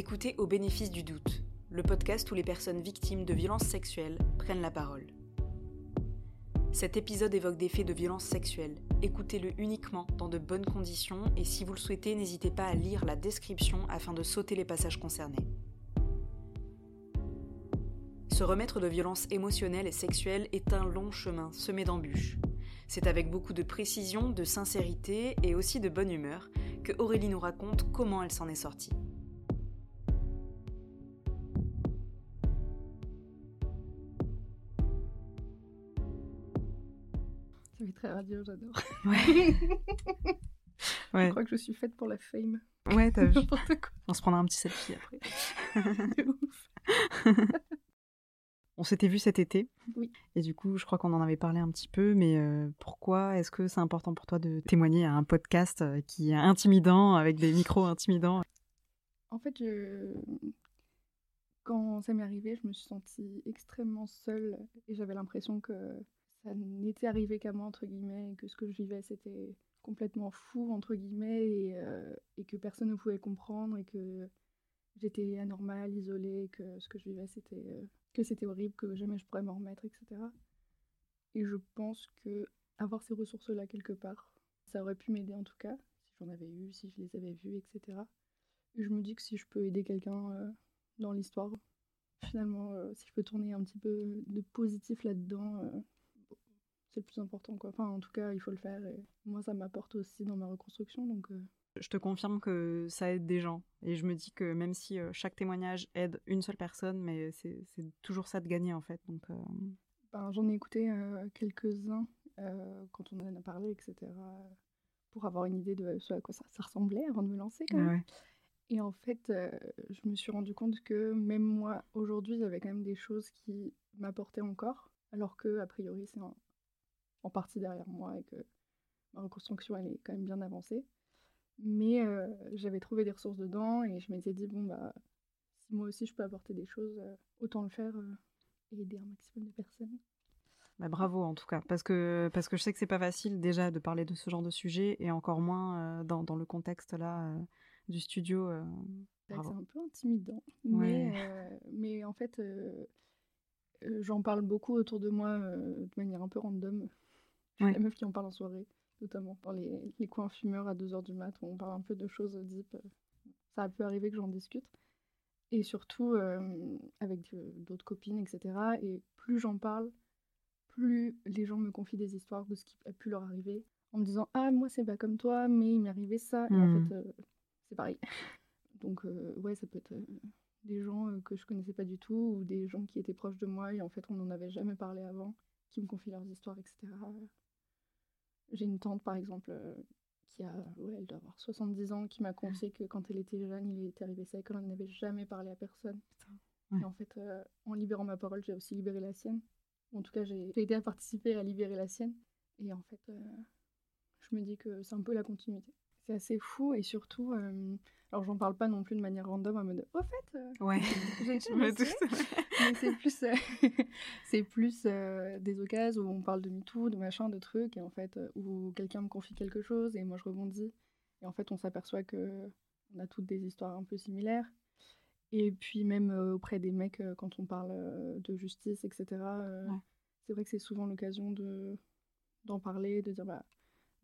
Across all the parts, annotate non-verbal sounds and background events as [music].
écoutez Au bénéfice du doute, le podcast où les personnes victimes de violences sexuelles prennent la parole. Cet épisode évoque des faits de violence sexuelle. Écoutez-le uniquement dans de bonnes conditions et si vous le souhaitez, n'hésitez pas à lire la description afin de sauter les passages concernés. Se remettre de violences émotionnelles et sexuelles est un long chemin semé d'embûches. C'est avec beaucoup de précision, de sincérité et aussi de bonne humeur que Aurélie nous raconte comment elle s'en est sortie. Radio, j'adore. Ouais. [laughs] Je crois que je suis faite pour la fame. Ouais, t'as vu. On se prendra un petit selfie après. [laughs] ouf. [laughs] On s'était vu cet été. Oui. Et du coup, je crois qu'on en avait parlé un petit peu, mais euh, pourquoi est-ce que c'est important pour toi de témoigner à un podcast euh, qui est intimidant, avec des micros intimidants? En fait, je... quand ça m'est arrivé, je me suis sentie extrêmement seule et j'avais l'impression que ça n'était arrivé qu'à moi, entre guillemets, et que ce que je vivais, c'était complètement fou, entre guillemets, et, euh, que personne ne pouvait comprendre et que j'étais anormale, isolée, que ce que je vivais, c'était euh, horrible, que jamais je pourrais m'en remettre, etc. Et je pense que avoir ces ressources-là quelque part, ça aurait pu m'aider en tout cas, si j'en avais eu, si je les avais vues, etc. Et je me dis que si je peux aider quelqu'un euh, dans l'histoire, finalement, si je peux tourner un petit peu de positif là-dedans, c'est le plus important, quoi. Enfin, en tout cas, il faut le faire. Et moi, ça m'apporte aussi dans ma reconstruction, donc... euh, Je te confirme que ça aide des gens. Et je me dis que même si euh, chaque témoignage aide une seule personne, mais c'est toujours ça de gagner en fait. Donc, euh, Ben, J'en ai écouté quelques-uns quand on en a parlé, etc. Pour avoir une idée de ce à quoi ça, ça ressemblait avant de me lancer quand même. ouais. Et en fait, euh, je me suis rendu compte que même moi, aujourd'hui, il y avait quand même des choses qui m'apportaient encore, alors que, a priori, c'est en partie derrière moi et que ma reconstruction, elle est quand même bien avancée. Mais euh, j'avais trouvé des ressources dedans et je m'étais dit, bon, bah, si moi aussi je peux apporter des choses, euh, autant le faire euh, et aider un maximum de personnes. Bah, bravo en tout cas, parce que, parce que je sais que c'est pas facile déjà de parler de ce genre de sujet et encore moins dans, dans le contexte là du studio. euh, C'est un peu intimidant. Ouais. Mais, mais en fait, j'en parle beaucoup autour de moi de manière un peu random. Ouais. la meuf qui en parle en soirée, notamment dans les, les coins fumeurs à 2h du mat où on parle un peu de choses deep. Ça a pu arriver que j'en discute. Et surtout euh, avec euh, d'autres copines, etc. Et plus j'en parle, plus les gens me confient des histoires de ce qui a pu leur arriver en me disant Ah, moi c'est pas comme toi, mais il m'est arrivé ça. Et en Mhm. fait, euh, c'est pareil. [laughs] Donc, euh, ouais, ça peut être euh, des gens euh, que je connaissais pas du tout ou des gens qui étaient proches de moi et en fait, on n'en avait jamais parlé avant, qui me confient leurs histoires, etc. J'ai une tante, par exemple, euh, qui a, ouais, elle doit avoir 70 ans, qui m'a confié que quand elle était jeune, il était arrivé ça et qu'elle n'en avait jamais parlé à personne. Ouais. Et en fait, euh, en libérant ma parole, j'ai aussi libéré la sienne. En tout cas, j'ai j'ai aidé à participer à libérer la sienne. Et en fait, euh, je me dis que c'est un peu la continuité. C'est assez fou et surtout, euh, alors j'en parle pas non plus de manière random en mode au fait, euh, Ouais, j'ai [laughs] me mais c'est plus, euh, [laughs] c'est plus euh, des occasions où on parle de MeToo, de machin, de trucs, et en fait, où quelqu'un me confie quelque chose et moi je rebondis. Et en fait, on s'aperçoit que on a toutes des histoires un peu similaires. Et puis même auprès des mecs, quand on parle de justice, etc., Ouais. c'est vrai que c'est souvent l'occasion de d'en parler, de dire bah,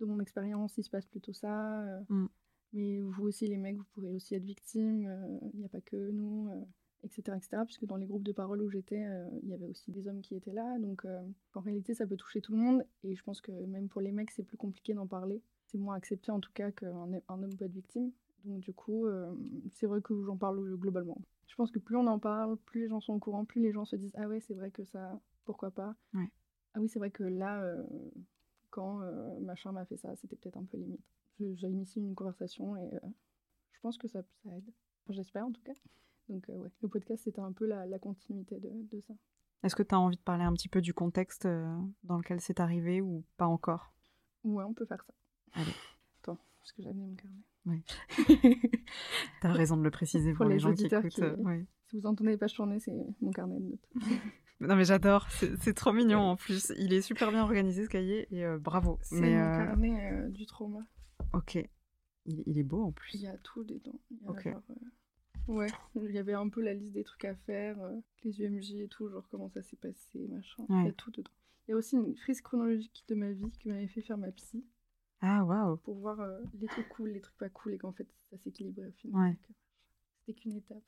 de mon expérience, il se passe plutôt ça. euh, Mm. Mais vous aussi, les mecs, vous pourrez aussi être victimes. euh, Il n'y a pas que nous. euh, etc., etc. Puisque dans les groupes de parole où j'étais, il y avait aussi des hommes qui étaient là. Donc en réalité, ça peut toucher tout le monde. Et je pense que même pour les mecs, c'est plus compliqué d'en parler. C'est moins accepté en tout cas qu'un un homme peut être victime. Donc du coup, euh, c'est vrai que j'en parle globalement. Je pense que plus on en parle, plus les gens sont au courant, plus les gens se disent Ah ouais, c'est vrai que ça, pourquoi pas Ouais. Ah oui, c'est vrai que là, euh, quand euh, machin m'a fait ça, c'était peut-être un peu limite. J'ai initié une conversation et euh, je pense que ça, ça aide. Enfin, J'espère en tout cas. Donc euh, ouais, le podcast c'était un peu la, la continuité de, de ça. Est-ce que tu as envie de parler un petit peu du contexte euh, dans lequel c'est arrivé ou pas encore? Ouais, on peut faire ça. Allez. Attends, parce que j'ai amené mon carnet. Oui. [laughs] T'as raison de le préciser pour, Pour les, gens qui écoutent. qui- euh, ouais. si vous entendez les pages tourner, c'est mon carnet de notes. [laughs] Non mais j'adore, c'est trop mignon en plus. Il est super bien organisé ce cahier et euh, bravo. C'est Mais mon euh, carnet euh, du trauma. ok, il, il est beau en Il plus. y a tout dedans. Il Ok. Ouais, il y avait un peu la liste des trucs à faire, les UMJ et tout, genre comment ça s'est passé, machin. Il y a tout dedans. Il y a aussi une frise chronologique de ma vie que m'avait fait faire ma psy Ah, waouh. pour voir les trucs cool, les trucs pas cool et qu'en fait ça s'équilibrait au final. Ouais. C'était qu'une étape,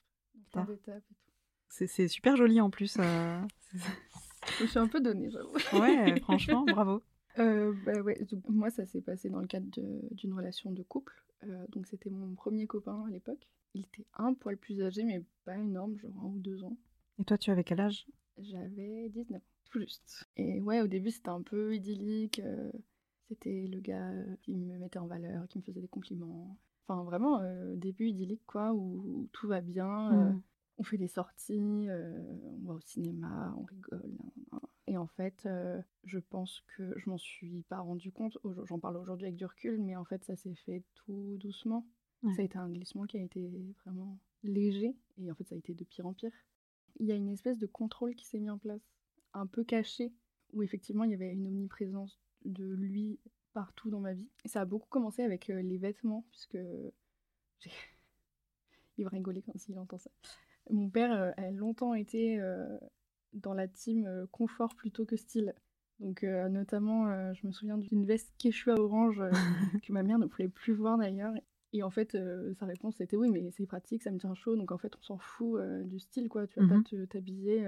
plein d'étapes et tout. C'est super joli en plus. euh, [laughs] Je me suis un peu donnée, j'avoue. Ouais, [laughs] franchement, bravo. Euh, bah ouais, donc, moi ça s'est passé dans le cadre d'une relation de couple. Euh, donc c'était mon premier copain à l'époque. Il était un poil plus âgé, mais pas énorme, genre un ou deux ans. Et toi, tu avais quel âge? J'avais 19 ans, tout juste. Et ouais, au début, c'était un peu idyllique. euh, c'était le gars qui me mettait en valeur, qui me faisait des compliments. Enfin, vraiment, euh, début idyllique, quoi, où, où tout va bien. Mm. On fait des sorties, euh, on va au cinéma, on rigole. Et en fait, euh, je pense que je m'en suis pas rendu compte. J'en parle aujourd'hui avec du recul, mais en fait, ça s'est fait tout doucement. Ouais. Ça a été un glissement qui a été vraiment léger. Et en fait, ça a été de pire en pire. Il y a une espèce de contrôle qui s'est mis en place, un peu caché, où effectivement, il y avait une omniprésence de lui partout dans ma vie. Et ça a beaucoup commencé avec euh, les vêtements, puisque j'ai- [laughs] il va rigoler quand il entend ça. Mon père euh, a longtemps été euh, dans la team euh, confort plutôt que style. Donc euh, notamment, euh, je me souviens d'une veste Quechua orange euh, [laughs] que ma mère ne voulait plus voir d'ailleurs. Et en fait, sa réponse c'était oui, mais c'est pratique, ça me tient chaud. Donc en fait, on s'en fout du style, quoi. Tu vas pas te- t'habiller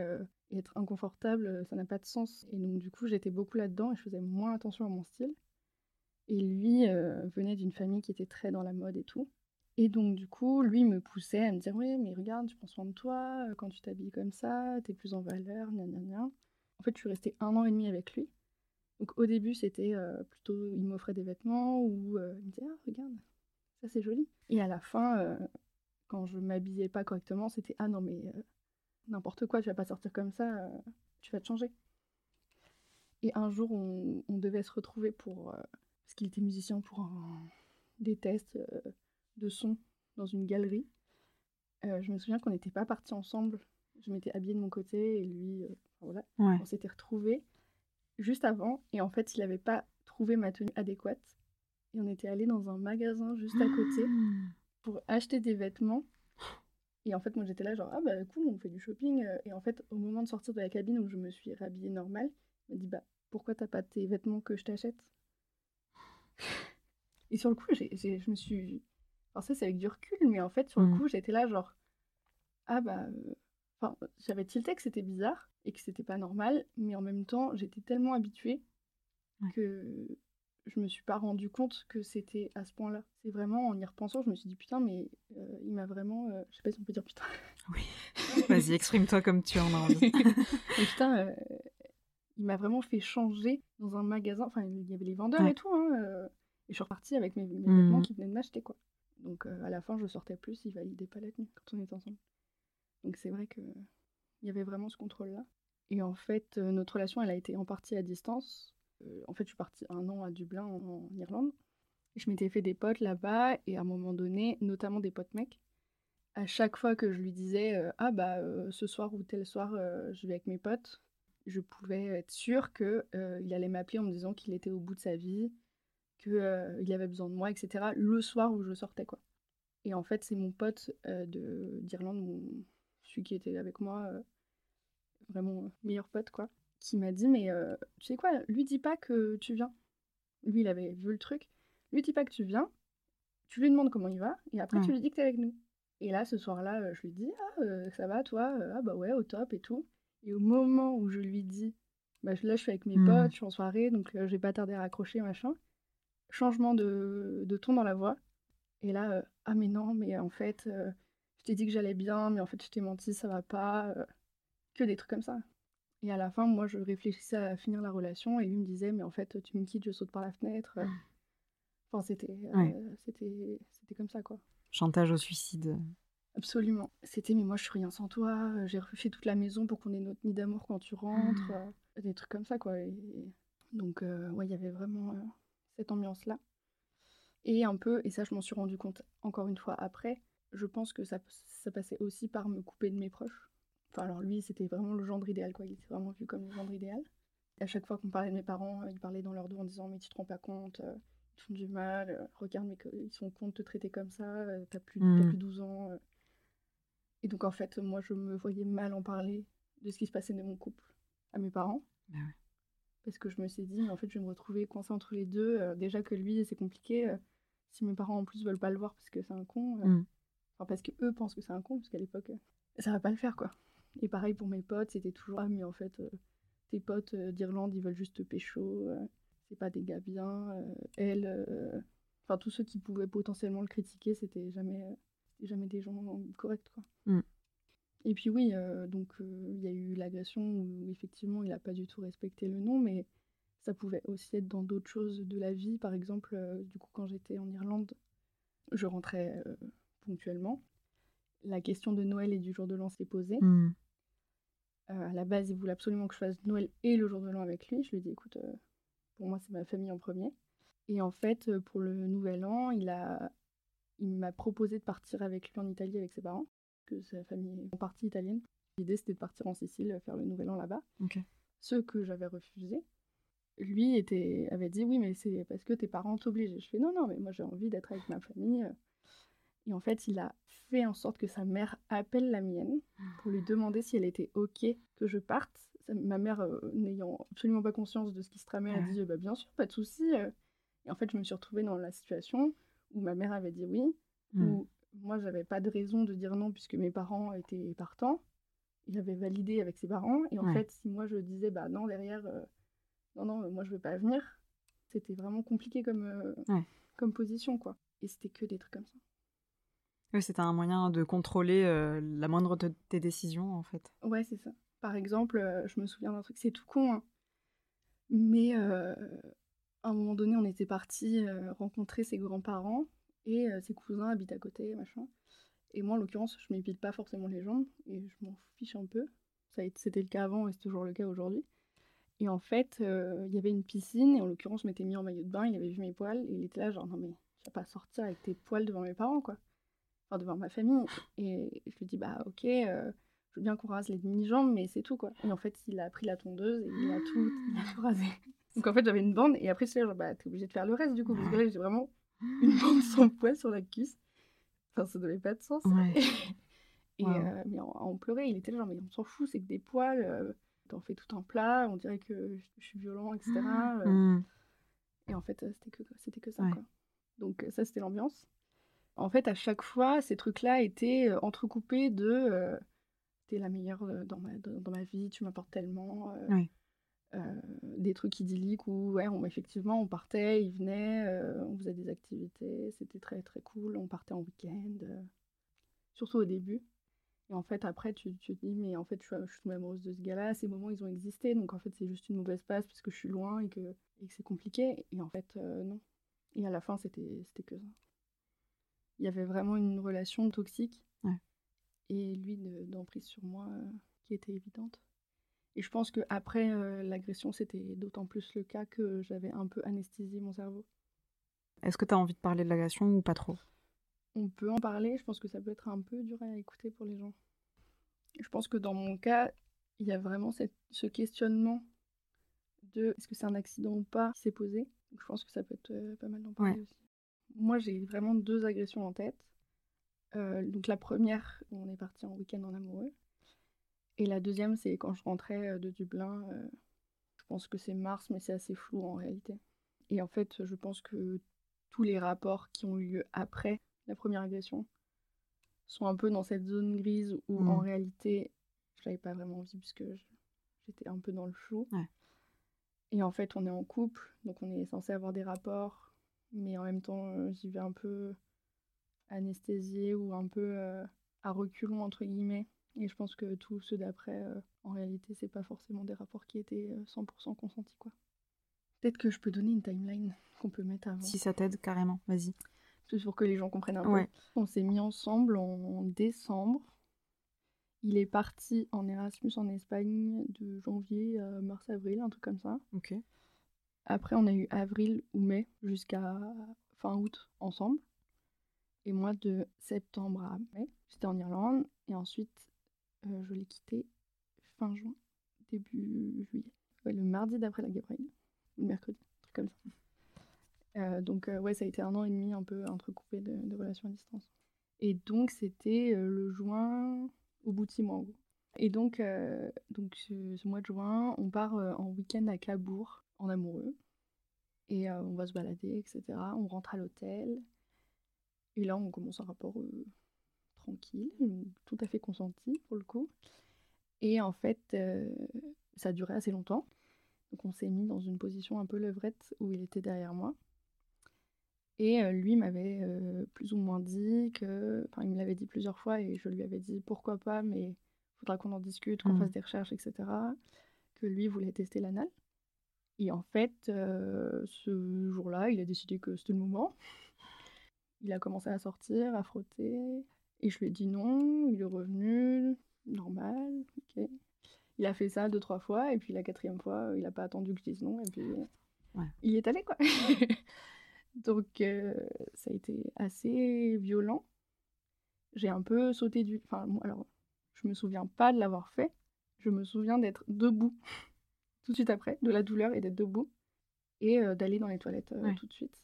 et être inconfortable, ça n'a pas de sens. Et donc du coup, j'étais beaucoup là-dedans et je faisais moins attention à mon style. Et lui venait d'une famille qui était très dans la mode et tout. Et donc, du coup, lui me poussait à me dire Oui, mais regarde, tu prends soin de toi, euh, quand tu t'habilles comme ça, t'es plus en valeur, gna gna gna. En fait, je suis restée un an et demi avec lui. Donc, au début, c'était plutôt il m'offrait des vêtements ou il me disait Ah, regarde, ça c'est joli. Et à la fin, quand je m'habillais pas correctement, c'était Ah non, mais n'importe quoi, tu vas pas sortir comme ça, tu vas te changer. Et un jour, on, on devait se retrouver pour. parce qu'il était musicien pour un- des tests de son dans une galerie. Euh, je me souviens qu'on n'était pas partis ensemble. Je m'étais habillée de mon côté et lui, euh, voilà. Ouais. On s'était retrouvés juste avant et en fait, il n'avait pas trouvé ma tenue adéquate. Et on était allés dans un magasin juste à côté [gasps] pour acheter des vêtements. Et en fait, moi j'étais là, genre, ah bah cool, on fait du shopping. euh, Et en fait, au moment de sortir de la cabine où je me suis rhabillée normal, il m'a dit, bah pourquoi t'as pas tes vêtements que je t'achète? Et sur le coup, je me suis. Alors, ça, c'est avec du recul, mais en fait, sur le Mm. coup, j'étais là, genre, ah bah. euh, Enfin, j'avais tilté que c'était bizarre et que c'était pas normal, mais en même temps, j'étais tellement habituée Ouais. que je me suis pas rendu compte que c'était à ce point-là. C'est vraiment en y repensant, je me suis dit putain, mais euh, il m'a vraiment. euh, je sais pas si on peut dire putain. Oui. [laughs] Vas-y, exprime-toi comme tu en as envie. [laughs] Putain, il m'a vraiment fait changer dans un magasin. Enfin, il y avait les vendeurs Ouais. et tout. Hein, et je suis repartie avec mes, mes vêtements qui venaient de m'acheter, quoi. Donc euh, à la fin, je sortais plus, il validait pas la tenue quand on était ensemble. Donc c'est vrai que il y avait vraiment ce contrôle-là. Et en fait, euh, notre relation, elle a été en partie à distance. Euh, en fait, je suis partie un an à Dublin, en, Irlande. Je m'étais fait des potes là-bas, et à un moment donné, notamment des potes mecs, à chaque fois que je lui disais Ah bah ce soir ou tel soir, je vais avec mes potes, je pouvais être sûre que euh, il allait m'appeler en me disant qu'il était au bout de sa vie, qu'il avait besoin de moi, etc. le soir où je sortais, quoi. Et en fait, c'est mon pote euh, de- d'Irlande, mon- celui qui était avec moi, euh, vraiment euh, meilleur pote, quoi, qui m'a dit Mais euh, tu sais quoi, lui dis pas que tu viens. Lui, il avait vu le truc. Lui dis pas que tu viens, tu lui demandes comment il va, et après Ouais. tu lui dis que t'es avec nous. Et là, ce soir-là, euh, je lui dis Ah, euh, ça va, toi Euh, Ah, bah ouais, au top et tout. Et au moment où je lui dis bah, Là, je suis avec mes Mhm. potes, je suis en soirée, donc euh, j'ai pas tardé à raccrocher, machin. Changement de, de ton dans la voix. Et là, euh, ah, mais non, mais en fait, euh, je t'ai dit que j'allais bien, mais en fait, je t'ai menti, ça va pas. euh, que des trucs comme ça. Et à la fin, moi, je réfléchissais à finir la relation, et lui me disait Mais en fait, tu me quittes, je saute par la fenêtre. euh. Enfin, c'était Ouais. c'était c'était comme ça, quoi. Chantage au suicide. Absolument. C'était, mais moi je suis rien sans toi, j'ai refait toute la maison pour qu'on ait notre nid d'amour quand tu rentres, euh, des trucs comme ça quoi. Et... Donc, ouais, il y avait vraiment cette ambiance-là. Et un peu, et ça je m'en suis rendu compte encore une fois après, je pense que ça, ça passait aussi par me couper de mes proches. Enfin, alors lui, c'était vraiment le gendre idéal quoi, il était vraiment vu comme le gendre idéal. Et à chaque fois qu'on parlait de mes parents, euh, ils parlaient dans leur dos en disant, mais tu te rends pas compte, euh, ils font du mal, euh, regarde, mais ils sont cons de te traiter comme ça, euh, t'as plus, t'as Mhm. plus 12 ans. Et donc, en fait, moi, je me voyais mal en parler de ce qui se passait dans mon couple à mes parents. Bah ouais. Parce que je me suis dit, mais en fait, je vais me retrouver coincée entre les deux. Euh, déjà que lui, c'est compliqué. euh, si mes parents, en plus, veulent pas le voir parce que c'est un con. euh, Mm. Enfin, parce que eux pensent que c'est un con, parce qu'à l'époque, ça va pas le faire, quoi. Et pareil pour mes potes, c'était toujours, ah, mais en fait, tes potes d'Irlande, ils veulent juste te pécho. c'est pas des gars bien. elle. Enfin, tous ceux qui pouvaient potentiellement le critiquer, c'était jamais, jamais des gens corrects, quoi. Mm. Et puis oui, euh, donc euh, il y a eu l'agression où effectivement il a pas du tout respecté le nom, mais ça pouvait aussi être dans d'autres choses de la vie. Par exemple, euh, du coup, quand j'étais en Irlande, je rentrais ponctuellement. La question de Noël et du jour de l'an s'est posée. Mm. Euh, à la base, il voulait absolument que je fasse Noël et le jour de l'an avec lui. Je lui ai dit, écoute, pour moi, c'est ma famille en premier. Et en fait, pour le nouvel an, il a, il m'a proposé de partir avec lui en Italie avec ses parents, que sa famille est en partie italienne. L'idée, c'était de partir en Sicile, faire le nouvel an là-bas. Ok. Ce que j'avais refusé. Lui était, avait dit, oui, mais c'est parce que tes parents t'obligent. Je fais, non, non, mais moi, j'ai envie d'être avec ma famille. Et en fait, il a fait en sorte que sa mère appelle la mienne pour lui demander si elle était OK que je parte. Ma mère, euh, n'ayant absolument pas conscience de ce qui se tramait, a dit bah, bien sûr, pas de souci. euh. Et en fait, je me suis retrouvée dans la situation où ma mère avait dit oui, Mm. où moi, j'avais pas de raison de dire non puisque mes parents étaient partants. Il avait validé avec ses parents. Et en Ouais. fait, si moi je disais bah non, derrière, euh, non, non, moi je veux pas venir, c'était vraiment compliqué comme, euh, Ouais. comme position, quoi. Et c'était que des trucs comme ça. Oui, c'était un moyen de contrôler euh, la moindre de tes décisions, en fait. Ouais, c'est ça. Par exemple, je me souviens d'un truc, c'est tout con, hein. mais à un moment donné, on était parti rencontrer ses grands-parents et euh, ses cousins habitent à côté, machin. Et moi, en l'occurrence, je m'épile pas forcément les jambes et je m'en fiche un peu. Ça C'était le cas avant et c'est toujours le cas aujourd'hui. Et en fait, euh, il y avait une piscine et en l'occurrence, je m'étais mis en maillot de bain, il avait vu mes poils et il était là, genre, non mais tu vas pas sortir avec tes poils devant mes parents, quoi. Enfin, devant ma famille. Et je lui dis, bah ok, euh, je veux bien qu'on rase les demi-jambes, mais c'est tout, quoi. Et en fait, il a pris la tondeuse et il a tout, il a tout rasé. [laughs] Donc en fait, j'avais une bande et après, c'est genre, bah t'es obligé de faire le reste, du coup, parce que là, j'ai vraiment [laughs] une bande sans poil sur la cuisse. Enfin, ça n'avait pas de sens. Ouais. [laughs] Et Wow. euh, mais on, on pleurait, il était là, genre, mais on s'en fout, c'est que des poils, euh, t'en fais tout un plat, on dirait que je suis violent, etc. euh. Mm. Et en fait, euh, c'était que, c'était que ça, Ouais. quoi. Donc ça, c'était l'ambiance. En fait, à chaque fois, ces trucs-là étaient entrecoupés de euh, t'es la meilleure dans ma, dans, dans ma vie, tu m'apportes tellement. Ouais. Euh, des trucs idylliques où, ouais, on, effectivement, on partait, ils venaient, euh, on faisait des activités, c'était très très cool, on partait en week-end, euh, surtout au début. Et en fait, après, tu, tu te dis, mais en fait, je suis, je suis tombée amoureuse de ce gars-là, ces moments, ils ont existé, donc en fait, c'est juste une mauvaise passe parce que je suis loin et que, et que c'est compliqué. Et en fait, euh, non. Et à la fin, c'était c'était que ça. Il y avait vraiment une relation toxique. Ouais. Et lui, de- d'emprise sur moi, euh, qui était évidente. Et je pense qu'après euh, l'agression, c'était d'autant plus le cas que j'avais un peu anesthésié mon cerveau. Est-ce que tu as envie de parler de l'agression ou pas trop? On peut en parler, je pense que ça peut être un peu dur à écouter pour les gens. Je pense que dans mon cas, il y a vraiment cette- ce questionnement de est-ce que c'est un accident ou pas qui s'est posé. Donc je pense que ça peut être euh, pas mal d'en parler Ouais. aussi. Moi, j'ai vraiment deux agressions en tête. Euh, donc la première, on est parti en week-end en amoureux. Et la deuxième, c'est quand je rentrais euh, de Dublin. euh, je pense que c'est mars, mais c'est assez flou en réalité. Et en fait, je pense que tous les rapports qui ont eu lieu après la première agression sont un peu dans cette zone grise où en réalité, je l'avais pas vraiment envie puisque j'étais un peu dans le flou. Ouais. Et en fait, on est en couple, donc on est censé avoir des rapports, mais en même temps, euh, j'y vais un peu anesthésiée ou un peu euh, à reculons, entre guillemets. Et je pense que tous ceux d'après, euh, en réalité, c'est pas forcément des rapports qui étaient euh, 100% consentis, quoi. Peut-être que je peux donner une timeline qu'on peut mettre avant. Si ça t'aide, carrément, vas-y. Juste pour que les gens comprennent un Ouais. peu. On s'est mis ensemble en décembre. Il est parti en Erasmus en Espagne de janvier à mars-avril, un truc comme ça. Ok. Après, on a eu avril ou mai jusqu'à fin août ensemble. Et moi, de septembre à mai, j'étais en Irlande. Et ensuite, euh, je l'ai quitté fin juin, début juillet. Le mardi d'après la Gabrielle. Ou le mercredi, un truc comme ça. Euh, donc, euh, ouais, ça a été un an et demi un peu entrecoupé de, relations à distance. Et donc, c'était le juin au bout de six mois, en gros. Et donc, donc ce, mois de juin, on part en week-end à Cabourg, en amoureux. Et on va se balader, etc. On rentre à l'hôtel. Et là, on commence un rapport tranquille, tout à fait consenti pour le coup. Et en fait, ça a duré assez longtemps. Donc on s'est mis dans une position un peu levrette où il était derrière moi. Et lui m'avait plus ou moins dit que, enfin il me l'avait dit plusieurs fois et je lui avais dit pourquoi pas, mais il faudra qu'on en discute, qu'on mmh. fasse des recherches, etc. Que lui voulait tester l'anal. Et en fait, ce jour-là, il a décidé que c'était le moment. Il a commencé à sortir, à frotter. Et je lui ai dit non, il est revenu, normal, ok. Il a fait ça deux, trois fois, et puis la quatrième fois, il n'a pas attendu que je dise non, et puis il est allé, quoi. [laughs] Donc, euh, ça a été assez violent. J'ai un peu sauté du. Enfin, alors, je me souviens pas de l'avoir fait. Je me souviens d'être debout [laughs] tout de suite après, de la douleur et d'être debout, et euh, d'aller dans les toilettes euh, tout de suite,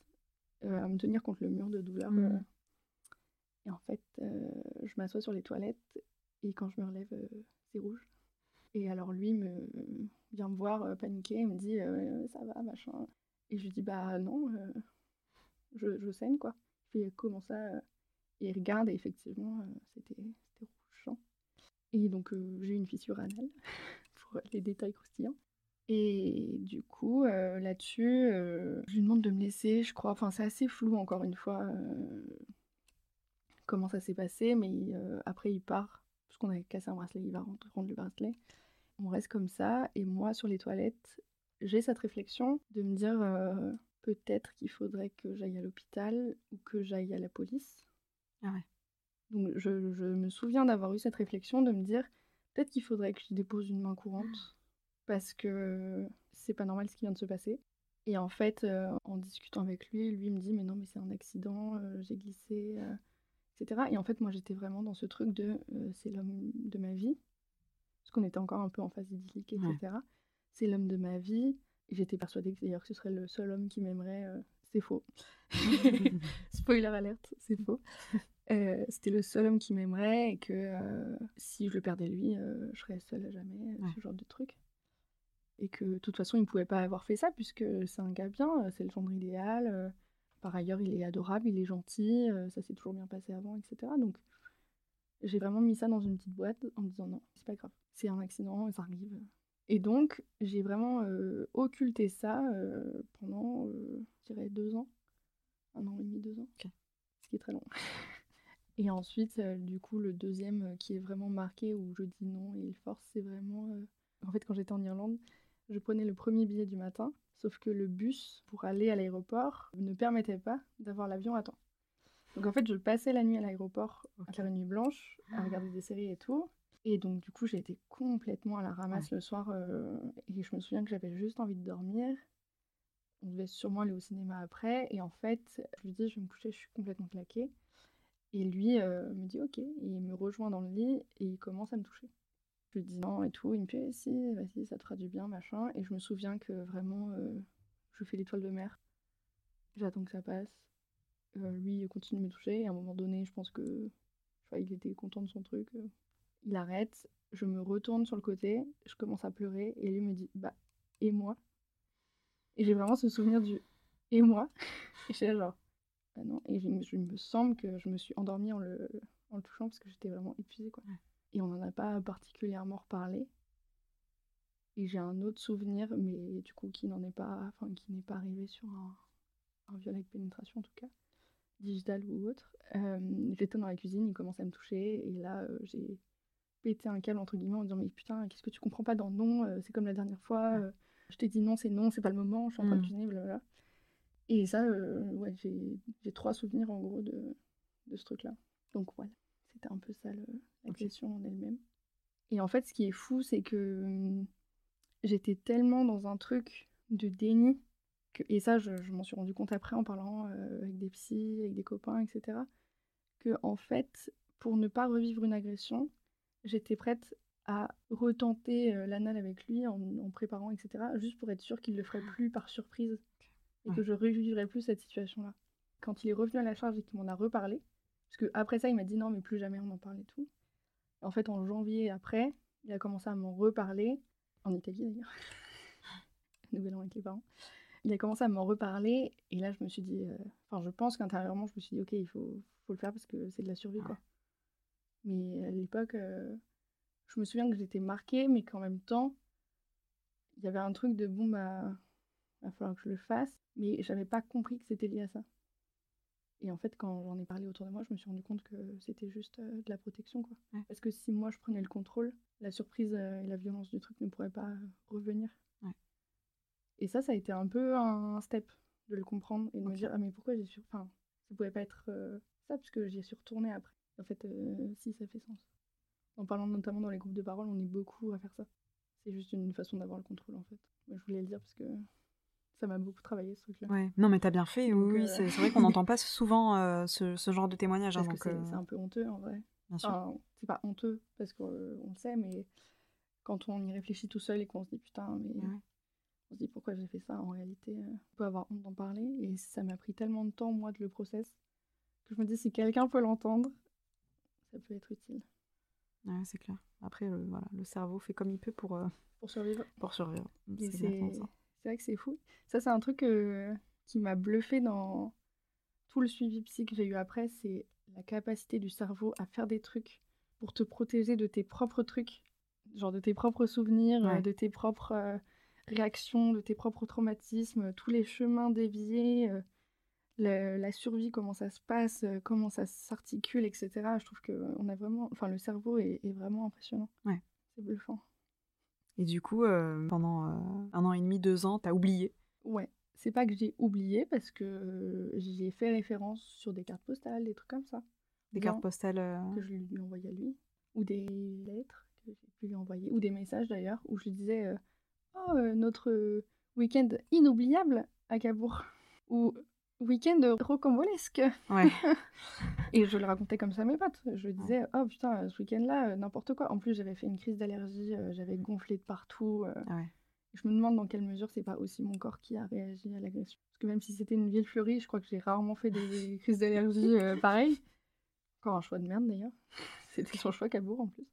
à me tenir contre le mur de douleur. Mmh. Et en fait, je m'assois sur les toilettes, et quand je me relève, c'est rouge. Et alors lui vient me voir paniquer, il me dit ça va, machin. Et je lui dis bah non, je, je, saigne quoi. Il fait comment ça Et il regarde et effectivement c'était rouge. Et donc j'ai une fissure anale [laughs] pour les détails croustillants. Et du coup là-dessus, je lui demande de me laisser, je crois. Enfin c'est assez flou encore une fois comment ça s'est passé, mais après il part parce qu'on avait cassé un bracelet, il va rendre le bracelet. On reste comme ça, et moi sur les toilettes, j'ai cette réflexion de me dire peut-être qu'il faudrait que j'aille à l'hôpital ou que j'aille à la police. Ah ouais. Donc je, me souviens d'avoir eu cette réflexion de me dire peut-être qu'il faudrait que je dépose une main courante parce que c'est pas normal ce qui vient de se passer. Et en fait, en discutant avec lui, lui me dit mais non mais c'est un accident, j'ai glissé, etc. Et en fait moi j'étais vraiment dans ce truc de c'est l'homme de ma vie, parce qu'on était encore un peu en phase idyllique, etc. C'est l'homme de ma vie. J'étais persuadée que d'ailleurs que ce serait le seul homme qui m'aimerait. Euh, c'est faux. [laughs] [laughs] Spoiler alerte, c'est faux. Euh, c'était le seul homme qui m'aimerait et que euh, si je le perdais lui, je serais seule à jamais, ce genre de truc. Et que de toute façon, il ne pouvait pas avoir fait ça puisque c'est un gars bien, c'est le genre idéal. Par ailleurs, il est adorable, il est gentil, ça s'est toujours bien passé avant, etc. Donc j'ai vraiment mis ça dans une petite boîte en me disant non, c'est pas grave, c'est un accident, ça arrive. Et donc, j'ai vraiment occulté ça pendant, je dirais, deux ans. Un an et demi, deux ans. Ce qui est très long. [laughs] et ensuite, du coup, le deuxième qui est vraiment marqué où je dis non et il force, c'est vraiment. En fait, quand j'étais en Irlande, je prenais le premier billet du matin, sauf que le bus pour aller à l'aéroport ne permettait pas d'avoir l'avion à temps. Donc en fait, je passais la nuit à l'aéroport à faire une nuit blanche, à regarder des séries et tout. Et donc du coup, j'ai été complètement à la ramasse le soir. Euh, et je me souviens que j'avais juste envie de dormir. On devait sûrement aller au cinéma après. Et en fait, je lui dis, je vais me coucher, je suis complètement claquée. Et lui euh, me dit ok. Et il me rejoint dans le lit et il commence à me toucher. Je lui dis non et tout. Il me fait si, vas-y, ça te fera du bien, machin. Et je me souviens que vraiment, euh, je fais l'étoile de mer. J'attends que ça passe. Euh, lui continue de me toucher. Et à un moment donné, je pense que il était content de son truc. Euh. il arrête. Je me retourne sur le côté. Je commence à pleurer. Et lui me dit Bah, et moi? Et j'ai vraiment ce souvenir du Et moi? [laughs] Et là, genre Bah non. Et je, me semble que je me suis endormie en le, en le touchant parce que j'étais vraiment épuisée. Quoi. Et on n'en a pas particulièrement reparlé. Et j'ai un autre souvenir, mais du coup qui n'en est pas, enfin qui n'est pas arrivé sur un, un viol avec pénétration en tout cas digital ou autre. J'étais dans la cuisine, il commençait à me toucher, et là, j'ai pété un câble, entre guillemets, en disant Mais putain, qu'est-ce que tu comprends pas dans non C'est comme la dernière fois, je t'ai dit non, c'est non, c'est pas le moment, je suis en train de mmh. cuisiner, blablabla. Et ça, ouais, j'ai trois souvenirs en gros de, de ce truc-là. Donc voilà, c'était un peu ça la question en elle-même. Et en fait, ce qui est fou, c'est que mmh, j'étais tellement dans un truc de déni et ça, je, m'en suis rendu compte après en parlant euh, avec des psys, avec des copains, etc. Que en fait, pour ne pas revivre une agression, j'étais prête à retenter euh, l'anal avec lui en, préparant, etc. Juste pour être sûre qu'il le ferait plus par surprise et que je revivrais plus cette situation-là. Quand il est revenu à la charge et qu'il m'en a reparlé, parce que après ça, il m'a dit non, mais plus jamais on en parle et tout. En fait, en janvier après, il a commencé à m'en reparler, en Italie d'ailleurs, [laughs] nouvel an avec les parents. Il a commencé à m'en reparler, et là, je me suis dit, euh, enfin, je pense qu'intérieurement, je me suis dit, ok, il faut, faut le faire parce que c'est de la survie, quoi. Mais à l'époque, euh, je me souviens que j'étais marquée, mais qu'en même temps, il y avait un truc de bon, bah, il va falloir que je le fasse, mais j'avais pas compris que c'était lié à ça. Et en fait, quand j'en ai parlé autour de moi, je me suis rendu compte que c'était juste euh, de la protection, quoi. Ouais. Parce que si moi je prenais le contrôle, la surprise euh, et la violence du truc ne pourraient pas euh, revenir. Ouais. Et ça, ça a été un peu un step de le comprendre et de me dire ah mais pourquoi j'ai su, enfin, ça pouvait pas être ça parce que j'y suis retournée après. En fait, si ça fait sens. En parlant notamment dans les groupes de parole, on est beaucoup à faire ça. C'est juste une façon d'avoir le contrôle en fait. Je voulais le dire parce que ça m'a beaucoup travaillé ce truc-là. Ouais. Non, mais t'as bien fait. Donc, oui, euh, c'est vrai qu'on [laughs] n'entend pas souvent euh, ce, ce genre de témoignage. hein, que c'est euh, c'est un peu honteux en vrai. bien sûr. Enfin, c'est pas honteux parce qu'on le sait, mais quand on y réfléchit tout seul et qu'on se dit putain, mais Ouais. on se dit pourquoi j'ai fait ça en réalité, on peut avoir honte d'en parler. Et ça m'a pris tellement de temps, moi, de le process, que je me dis si quelqu'un peut l'entendre, ça peut être utile Ouais, c'est clair. Après, le, voilà, le cerveau fait comme il peut pour, euh, pour survivre. pour survivre. C'est c'est vrai que c'est fou. Ça, c'est un truc euh, qui m'a bluffé dans tout le suivi psy que j'ai eu après, c'est la capacité du cerveau à faire des trucs pour te protéger de tes propres trucs, genre de tes propres souvenirs, euh, Ouais. de tes propres euh, réactions, de tes propres traumatismes, tous les chemins déviés, euh, la survie, comment ça se passe, comment ça s'articule, etc. Je trouve que on a vraiment, enfin, le cerveau est, est vraiment impressionnant. Ouais. C'est bluffant. Et du coup, euh, pendant euh, un an et demi, deux ans, t'as oublié. Ouais, c'est pas que j'ai oublié parce que euh, j'y ai fait référence sur des cartes postales, des trucs comme ça. Des cartes postales. Que je lui envoyais à lui, ou des lettres que j'ai pu lui envoyer, ou des messages d'ailleurs, où je lui disais Oh, notre week-end inoubliable à Cabourg, ou week-end rocambolesque. Ouais. [laughs] Et je le racontais comme ça à mes potes. Je disais Oh putain, ce week-end-là, euh, n'importe quoi. En plus, j'avais fait une crise d'allergie, euh, j'avais gonflé de partout. euh, Ah ouais. je me demande dans quelle mesure c'est pas aussi mon corps qui a réagi à l'agression. Parce que même si c'était une ville fleurie, je crois que j'ai rarement fait des [laughs] crises d'allergie pareilles. Encore un choix de merde d'ailleurs. [laughs] C'était son choix Cabourg en plus.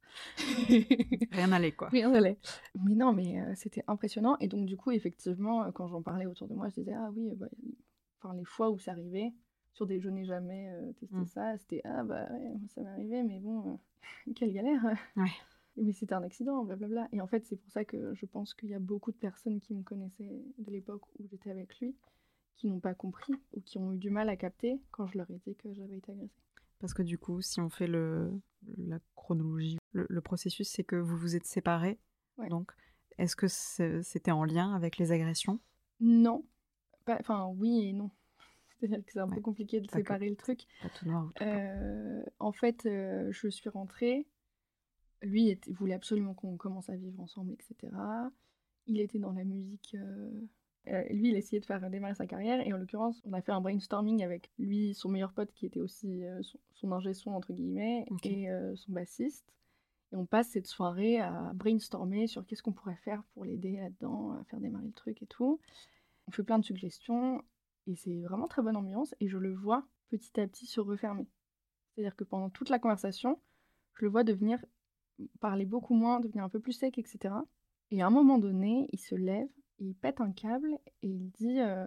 Rien n'allait, quoi. Rien n'allait. Mais non, mais c'était impressionnant. Et donc du coup, effectivement, quand j'en parlais autour de moi, je disais ah oui, bah, enfin les fois où ça arrivait, sur des je n'ai jamais euh, testé Mm. ça, c'était ah bah ouais, ça m'est arrivé, mais bon, euh, [laughs] quelle galère. Ouais. Mais c'était un accident, blablabla. Et en fait, c'est pour ça que je pense qu'il y a beaucoup de personnes qui me connaissaient de l'époque où j'étais avec lui, qui n'ont pas compris ou qui ont eu du mal à capter quand je leur ai dit que j'avais été agressée. Parce que du coup, si on fait le, la chronologie, le, le processus, c'est que vous vous êtes séparés. Ouais. Donc, est-ce que c'était en lien avec les agressions? Non. Enfin, oui et non. [laughs] C'est-à-dire que c'est un Ouais. peu compliqué de que- séparer le truc. Pas tout noir ou tout blanc. Euh, en fait, euh, je suis rentrée. Lui était- voulait absolument qu'on commence à vivre ensemble, etc. Il était dans la musique. euh, lui, il essayait de faire démarrer sa carrière. Et en l'occurrence, on a fait un brainstorming avec lui, son meilleur pote, qui était aussi son, son ingé son, entre guillemets, et son bassiste. Et on passe cette soirée à brainstormer sur qu'est-ce qu'on pourrait faire pour l'aider là-dedans, à faire démarrer le truc et tout. On fait plein de suggestions. Et c'est vraiment très bonne ambiance. Et je le vois petit à petit se refermer. C'est-à-dire que pendant toute la conversation, je le vois devenir, parler beaucoup moins, devenir un peu plus sec, etc. Et à un moment donné, il se lève, il pète un câble et il dit euh,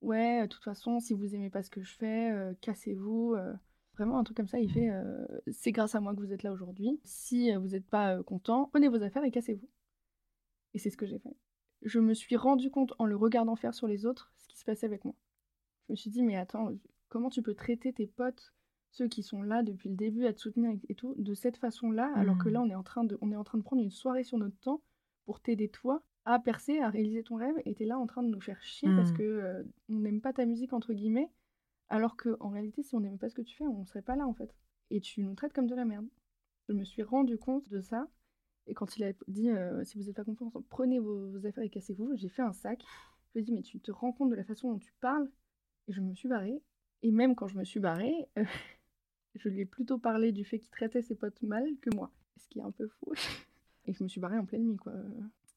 Ouais, de toute façon, si vous aimez pas ce que je fais, euh, cassez-vous. euh. Vraiment un truc comme ça, il fait C'est grâce à moi que vous êtes là aujourd'hui. Si vous n'êtes pas content, prenez vos affaires et cassez-vous. Et c'est ce que j'ai fait. Je me suis rendu compte en le regardant faire sur les autres ce qui se passait avec moi. Je me suis dit, mais attends, comment tu peux traiter tes potes, ceux qui sont là depuis le début à te soutenir et- tout, de cette façon-là, alors que là, on est, en train de, on est en train de prendre une soirée sur notre temps pour t'aider toi à percer, à réaliser ton rêve, et t'es là en train de nous faire chier parce Mhm. que euh, on n'aime pas ta musique, entre guillemets, alors que en réalité, si on n'aimait pas ce que tu fais, on serait pas là, en fait. Et tu nous traites comme de la merde. Je me suis rendu compte de ça, et quand il a dit, euh, si vous n'êtes pas confiant, prenez vos, vos affaires et cassez-vous, j'ai fait un sac. Je lui ai dit, mais tu te rends compte de la façon dont tu parles? Et je me suis barrée. Et même quand je me suis barrée, euh, [laughs] je lui ai plutôt parlé du fait qu'il traitait ses potes mal que moi. Ce qui est un peu fou. [laughs] Et je me suis barrée en pleine nuit, quoi.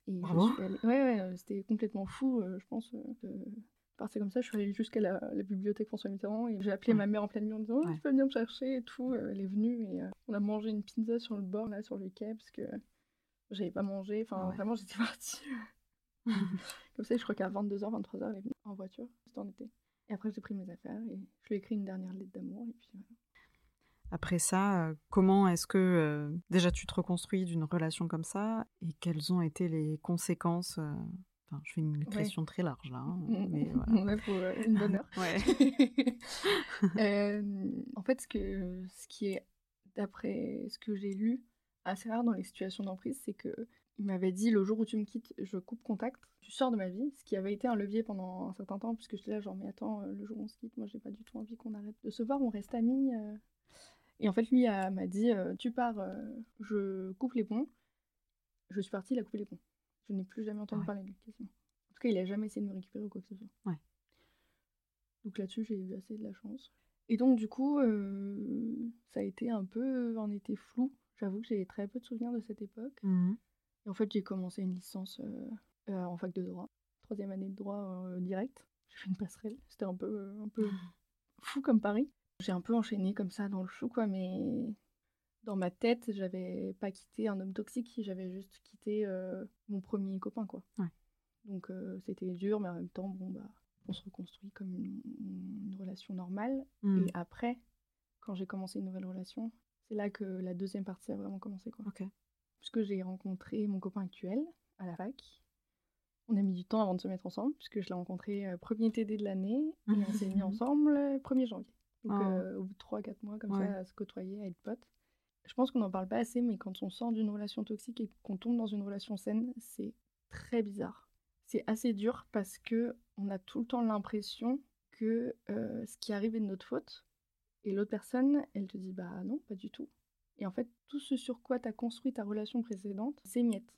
Et allée- Ouais, ouais, euh, c'était complètement fou, euh, je pense. de partie comme ça. Je suis allée jusqu'à la, bibliothèque François Mitterrand et j'ai appelé ma mère en pleine nuit en disant oh, Tu peux venir me chercher et tout. Elle est venue et on a mangé une pizza sur le bord, là, sur le quai, parce que j'avais pas mangé. Enfin, vraiment, j'étais [laughs] partie. [laughs] Comme ça, je crois qu'à 22h, 23h, elle est venue en voiture. C'était en été. Et après, j'ai pris mes affaires et je lui ai écrit une dernière lettre d'amour. Et puis Après ça, euh, comment est-ce que euh, déjà tu te reconstruis d'une relation comme ça et quelles ont été les conséquences euh, enfin, Je fais une question très large là. Hein, mm, mais voilà. [laughs] pour une bonne heure. en fait, ce, que, ce qui est, d'après ce que j'ai lu, assez rare dans les situations d'emprise, c'est que il m'avait dit le jour où tu me quittes, je coupe contact, tu sors de ma vie, ce qui avait été un levier pendant un certain temps, puisque j'étais là genre mais attends, euh, le jour où on se quitte, moi j'ai pas du tout envie qu'on arrête de se voir, on reste amis. Euh. Et en fait lui m'a dit euh, tu pars, je coupe les ponts. Je suis partie, il a coupé les ponts. Je n'ai plus jamais entendu parler de lui quasiment. En tout cas il a jamais essayé de me récupérer ou quoi que ce soit. Ouais. Donc là-dessus j'ai eu assez de la chance. Et donc du coup ça a été un peu un été flou. J'avoue que j'ai très peu de souvenirs de cette époque. Mmh et en fait, j'ai commencé une licence euh, euh, en fac de droit, troisième année de droit euh, direct. J'ai fait une passerelle, c'était un peu, un peu [laughs] fou comme Paris. J'ai un peu enchaîné comme ça dans le chou, quoi, mais dans ma tête, j'avais pas quitté un homme toxique, j'avais juste quitté mon premier copain, quoi. Donc c'était dur, mais en même temps, bon, bah, on se reconstruit comme une, relation normale. Mmh. Et après, quand j'ai commencé une nouvelle relation, c'est là que la deuxième partie a vraiment commencé, quoi. Ok puisque j'ai rencontré mon copain actuel à la fac. On a mis du temps avant de se mettre ensemble, puisque je l'ai rencontré euh, premier TD de l'année, et [laughs] on s'est mis ensemble le 1er janvier. Donc oh. euh, au bout de 3-4 mois, comme ça, à se côtoyer, à être potes. Je pense qu'on n'en parle pas assez, mais quand on sort d'une relation toxique et qu'on tombe dans une relation saine, c'est très bizarre. C'est assez dur parce que on a tout le temps l'impression que euh, ce qui arrive est de notre faute. Et l'autre personne, elle te dit bah non, pas du tout. Et en fait, tout ce sur quoi tu construit ta relation précédente, c'est miette.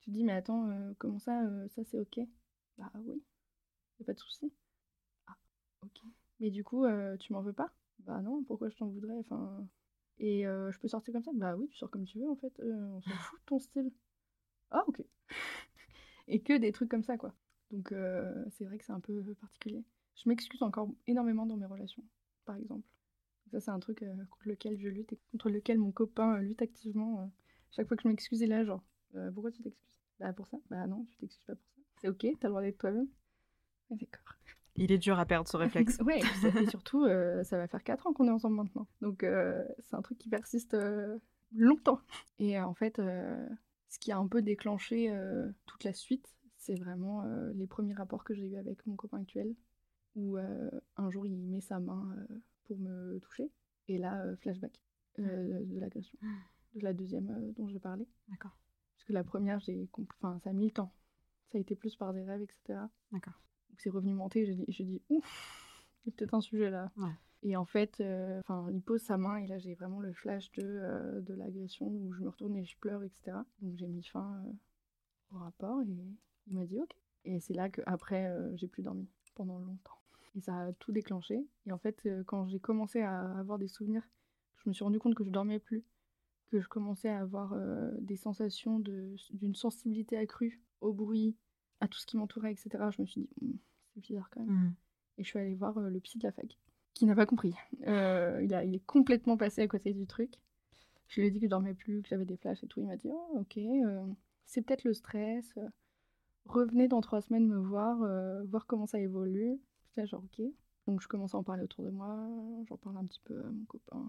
Tu te dis, mais attends, euh, comment ça, euh, ça c'est ok? Bah oui, y a pas de souci. Ah, ok. Mais du coup, euh, tu m'en veux pas? Bah non, pourquoi je t'en voudrais? Enfin. Et je peux sortir comme ça? Bah oui, tu sors comme tu veux en fait, on s'en fout de ton style. Ah ok. [laughs] Et que des trucs comme ça quoi. Donc c'est vrai que c'est un peu particulier. Je m'excuse encore énormément dans mes relations, par exemple. Ça, c'est un truc euh, contre lequel je lutte et contre lequel mon copain euh, lutte activement. Euh. chaque fois que je m'excuse, il est là, genre, pourquoi tu t'excuses? Bah, pour ça Bah, non, tu t'excuses pas pour ça. C'est ok, t'as le droit d'être toi-même. D'accord. Il est dur à perdre ce [laughs] réflexe. ouais, et surtout, ça va faire 4 ans qu'on est ensemble maintenant. Donc, c'est un truc qui persiste longtemps. Et en fait, ce qui a un peu déclenché toute la suite, c'est vraiment les premiers rapports que j'ai eus avec mon copain actuel, où un jour il met sa main pour me toucher. Et là, euh, flashback euh, de l'agression. [gasps] De la deuxième euh, dont je parlais. D'accord. Parce que la première, j'ai enfin, ça a mis le temps. Ça a été plus par des rêves, etc. D'accord. c'est revenu monter, j'ai dit, dit, ouf, il y a peut-être un sujet là. Et en fait, enfin, il pose sa main et là j'ai vraiment le flash de, de l'agression où je me retourne et je pleure, etc. Donc j'ai mis fin au rapport et il m'a dit ok. Et c'est là que après j'ai plus dormi pendant longtemps. Et ça a tout déclenché. Et en fait, euh, quand j'ai commencé à avoir des souvenirs, je me suis rendu compte que je dormais plus, que je commençais à avoir euh, des sensations d'une sensibilité accrue au bruit, à tout ce qui m'entourait, etc. Je me suis dit, «Hmm, c'est bizarre quand même. Mmh. Et je suis allée voir euh, le psy de la fac, qui n'a pas compris. il, a, il est complètement passé à côté du truc. Je lui ai dit que je dormais plus, que j'avais des flashs et tout. Il m'a dit, oh, ok, c'est peut-être le stress. Revenez dans trois semaines me voir, voir comment ça évolue genre, ok. Donc je commence à en parler autour de moi, j'en parle un petit peu à mon copain,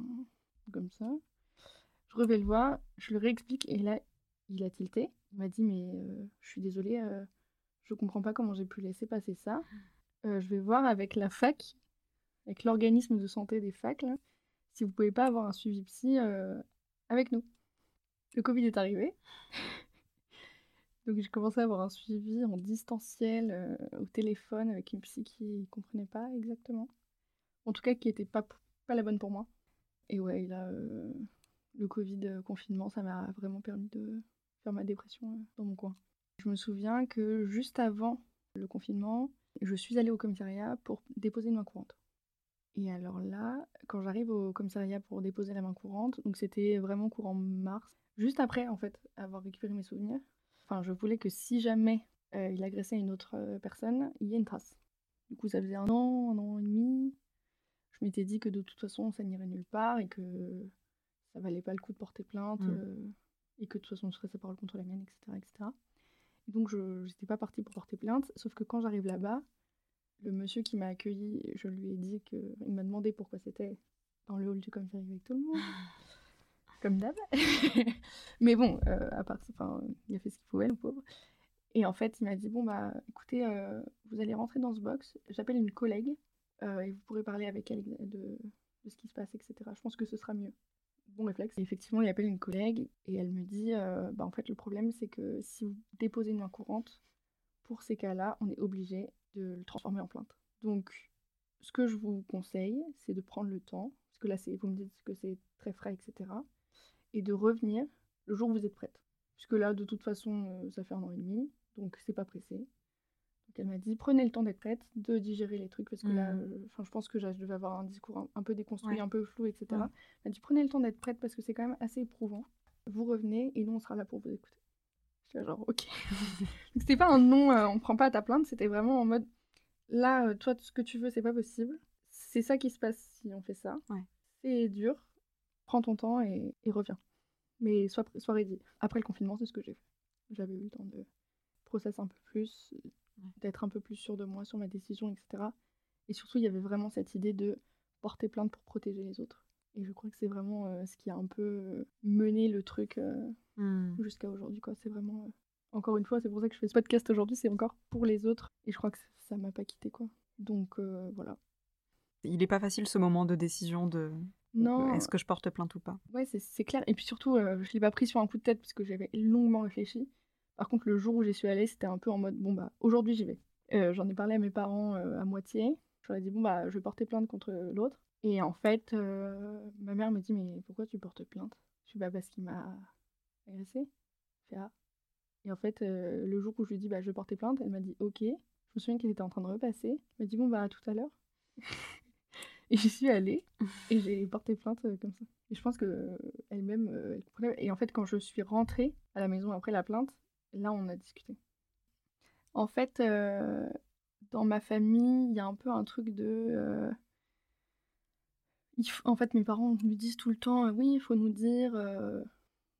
comme ça. Je reviens le voir, je le réexplique et là, il a tilté. Il m'a dit, mais euh, je suis désolée, euh, je comprends pas comment j'ai pu laisser passer ça. Euh, je vais voir avec la fac, avec l'organisme de santé des facs, si vous pouvez pas avoir un suivi psy avec nous. Le Covid est arrivé. Donc j'ai commencé à avoir un suivi en distanciel euh, au téléphone avec une psy qui ne comprenait pas exactement. En tout cas qui n'était pas, la bonne pour moi. Et ouais, là, euh, le Covid, euh, confinement, ça m'a vraiment permis de faire ma dépression dans mon coin. Je me souviens que juste avant le confinement, je suis allée au commissariat pour déposer une main courante. Et alors là, quand j'arrive au commissariat pour déposer la main courante, donc c'était vraiment courant mars, juste après en fait avoir récupéré mes souvenirs, Enfin, je voulais que si jamais euh, il agressait une autre euh, personne, il y ait une trace. Du coup, ça faisait un an, un an et demi. Je m'étais dit que de toute façon, ça n'irait nulle part et que ça valait pas le coup de porter plainte Mm. euh, et que de toute façon, je serais sa parole contre la mienne, etc. etc. Et donc, je n'étais pas partie pour porter plainte. Sauf que quand j'arrive là-bas, le monsieur qui m'a accueilli, je lui ai dit que. Il m'a demandé pourquoi c'était dans le hall du commissariat avec tout le monde. [laughs] Comme d'hab. [laughs] Mais bon, euh, à part enfin, il a fait ce qu'il pouvait, le pauvre. Et en fait, il m'a dit Bon, bah, écoutez, euh, vous allez rentrer dans ce box. J'appelle une collègue euh, et vous pourrez parler avec elle de, ce qui se passe, etc. Je pense que ce sera mieux. Bon réflexe. Et effectivement, il appelle une collègue et elle me dit Bah, en fait, le problème, c'est que si vous déposez une main courante, pour ces cas-là, on est obligé de le transformer en plainte. Donc, ce que je vous conseille, c'est de prendre le temps, parce que là, vous me dites que c'est très frais, etc., et de revenir le jour où vous êtes prête. Puisque là, de toute façon, euh, ça fait un an et demi, donc c'est pas pressé. Donc elle m'a dit, prenez le temps d'être prête, de digérer les trucs, parce que là, Mhm. euh, enfin, je pense que je devais avoir un discours un, un peu déconstruit, Ouais. un peu flou, etc. Ouais. Elle m'a dit, prenez le temps d'être prête, parce que c'est quand même assez éprouvant. Vous revenez, et nous, on sera là pour vous écouter. J'étais genre, ok. [laughs] Donc c'était pas un non, euh, on prend pas ta plainte, c'était vraiment en mode, là, euh, toi, ce que tu veux, c'est pas possible. C'est ça qui se passe si on fait ça. Ouais. C'est dur. Prends ton temps et, et reviens. Mais sois, sois ready. Après le confinement, c'est ce que j'ai fait. J'avais eu le temps de processer un peu plus, d'être un peu plus sûre de moi sur ma décision, etc. Et surtout, il y avait vraiment cette idée de porter plainte pour protéger les autres. Et je crois que c'est vraiment euh, ce qui a un peu euh, mené le truc euh, Hmm. jusqu'à aujourd'hui. quoi. C'est vraiment. euh, Encore une fois, c'est pour ça que je fais ce podcast aujourd'hui, c'est encore pour les autres. Et je crois que ça m'a pas quitté, quoi. Donc voilà. Il est pas facile ce moment de décision de Non, est-ce que je porte plainte ou pas? ouais, c'est- clair. Et puis surtout, euh, je l'ai pas pris sur un coup de tête parce que j'avais longuement réfléchi. Par contre, le jour où j'y suis allée, c'était un peu en mode bon, bah, aujourd'hui j'y vais. Euh, J'en ai parlé à mes parents euh, à moitié. Je leur ai dit bon, bah, je vais porter plainte contre l'autre. Et en fait, euh, ma mère me dit mais pourquoi tu portes plainte? Je suis bah, parce qu'il m'a agressé. Je fais, ah. Et en fait, euh, le jour où je lui ai dit bah, je vais porter plainte, elle m'a dit ok. Je me souviens qu'elle était en train de repasser. Elle m'a dit bon, bah, à tout à l'heure. Et j'y suis allée et j'ai porté plainte euh, comme ça. Et je pense que euh, elle-même, euh, elle. Et en fait, quand je suis rentrée à la maison après la plainte, là, on a discuté. En fait, euh, dans ma famille, il y a un peu un truc de. euh, En fait, mes parents me disent tout le temps oui, il faut nous dire,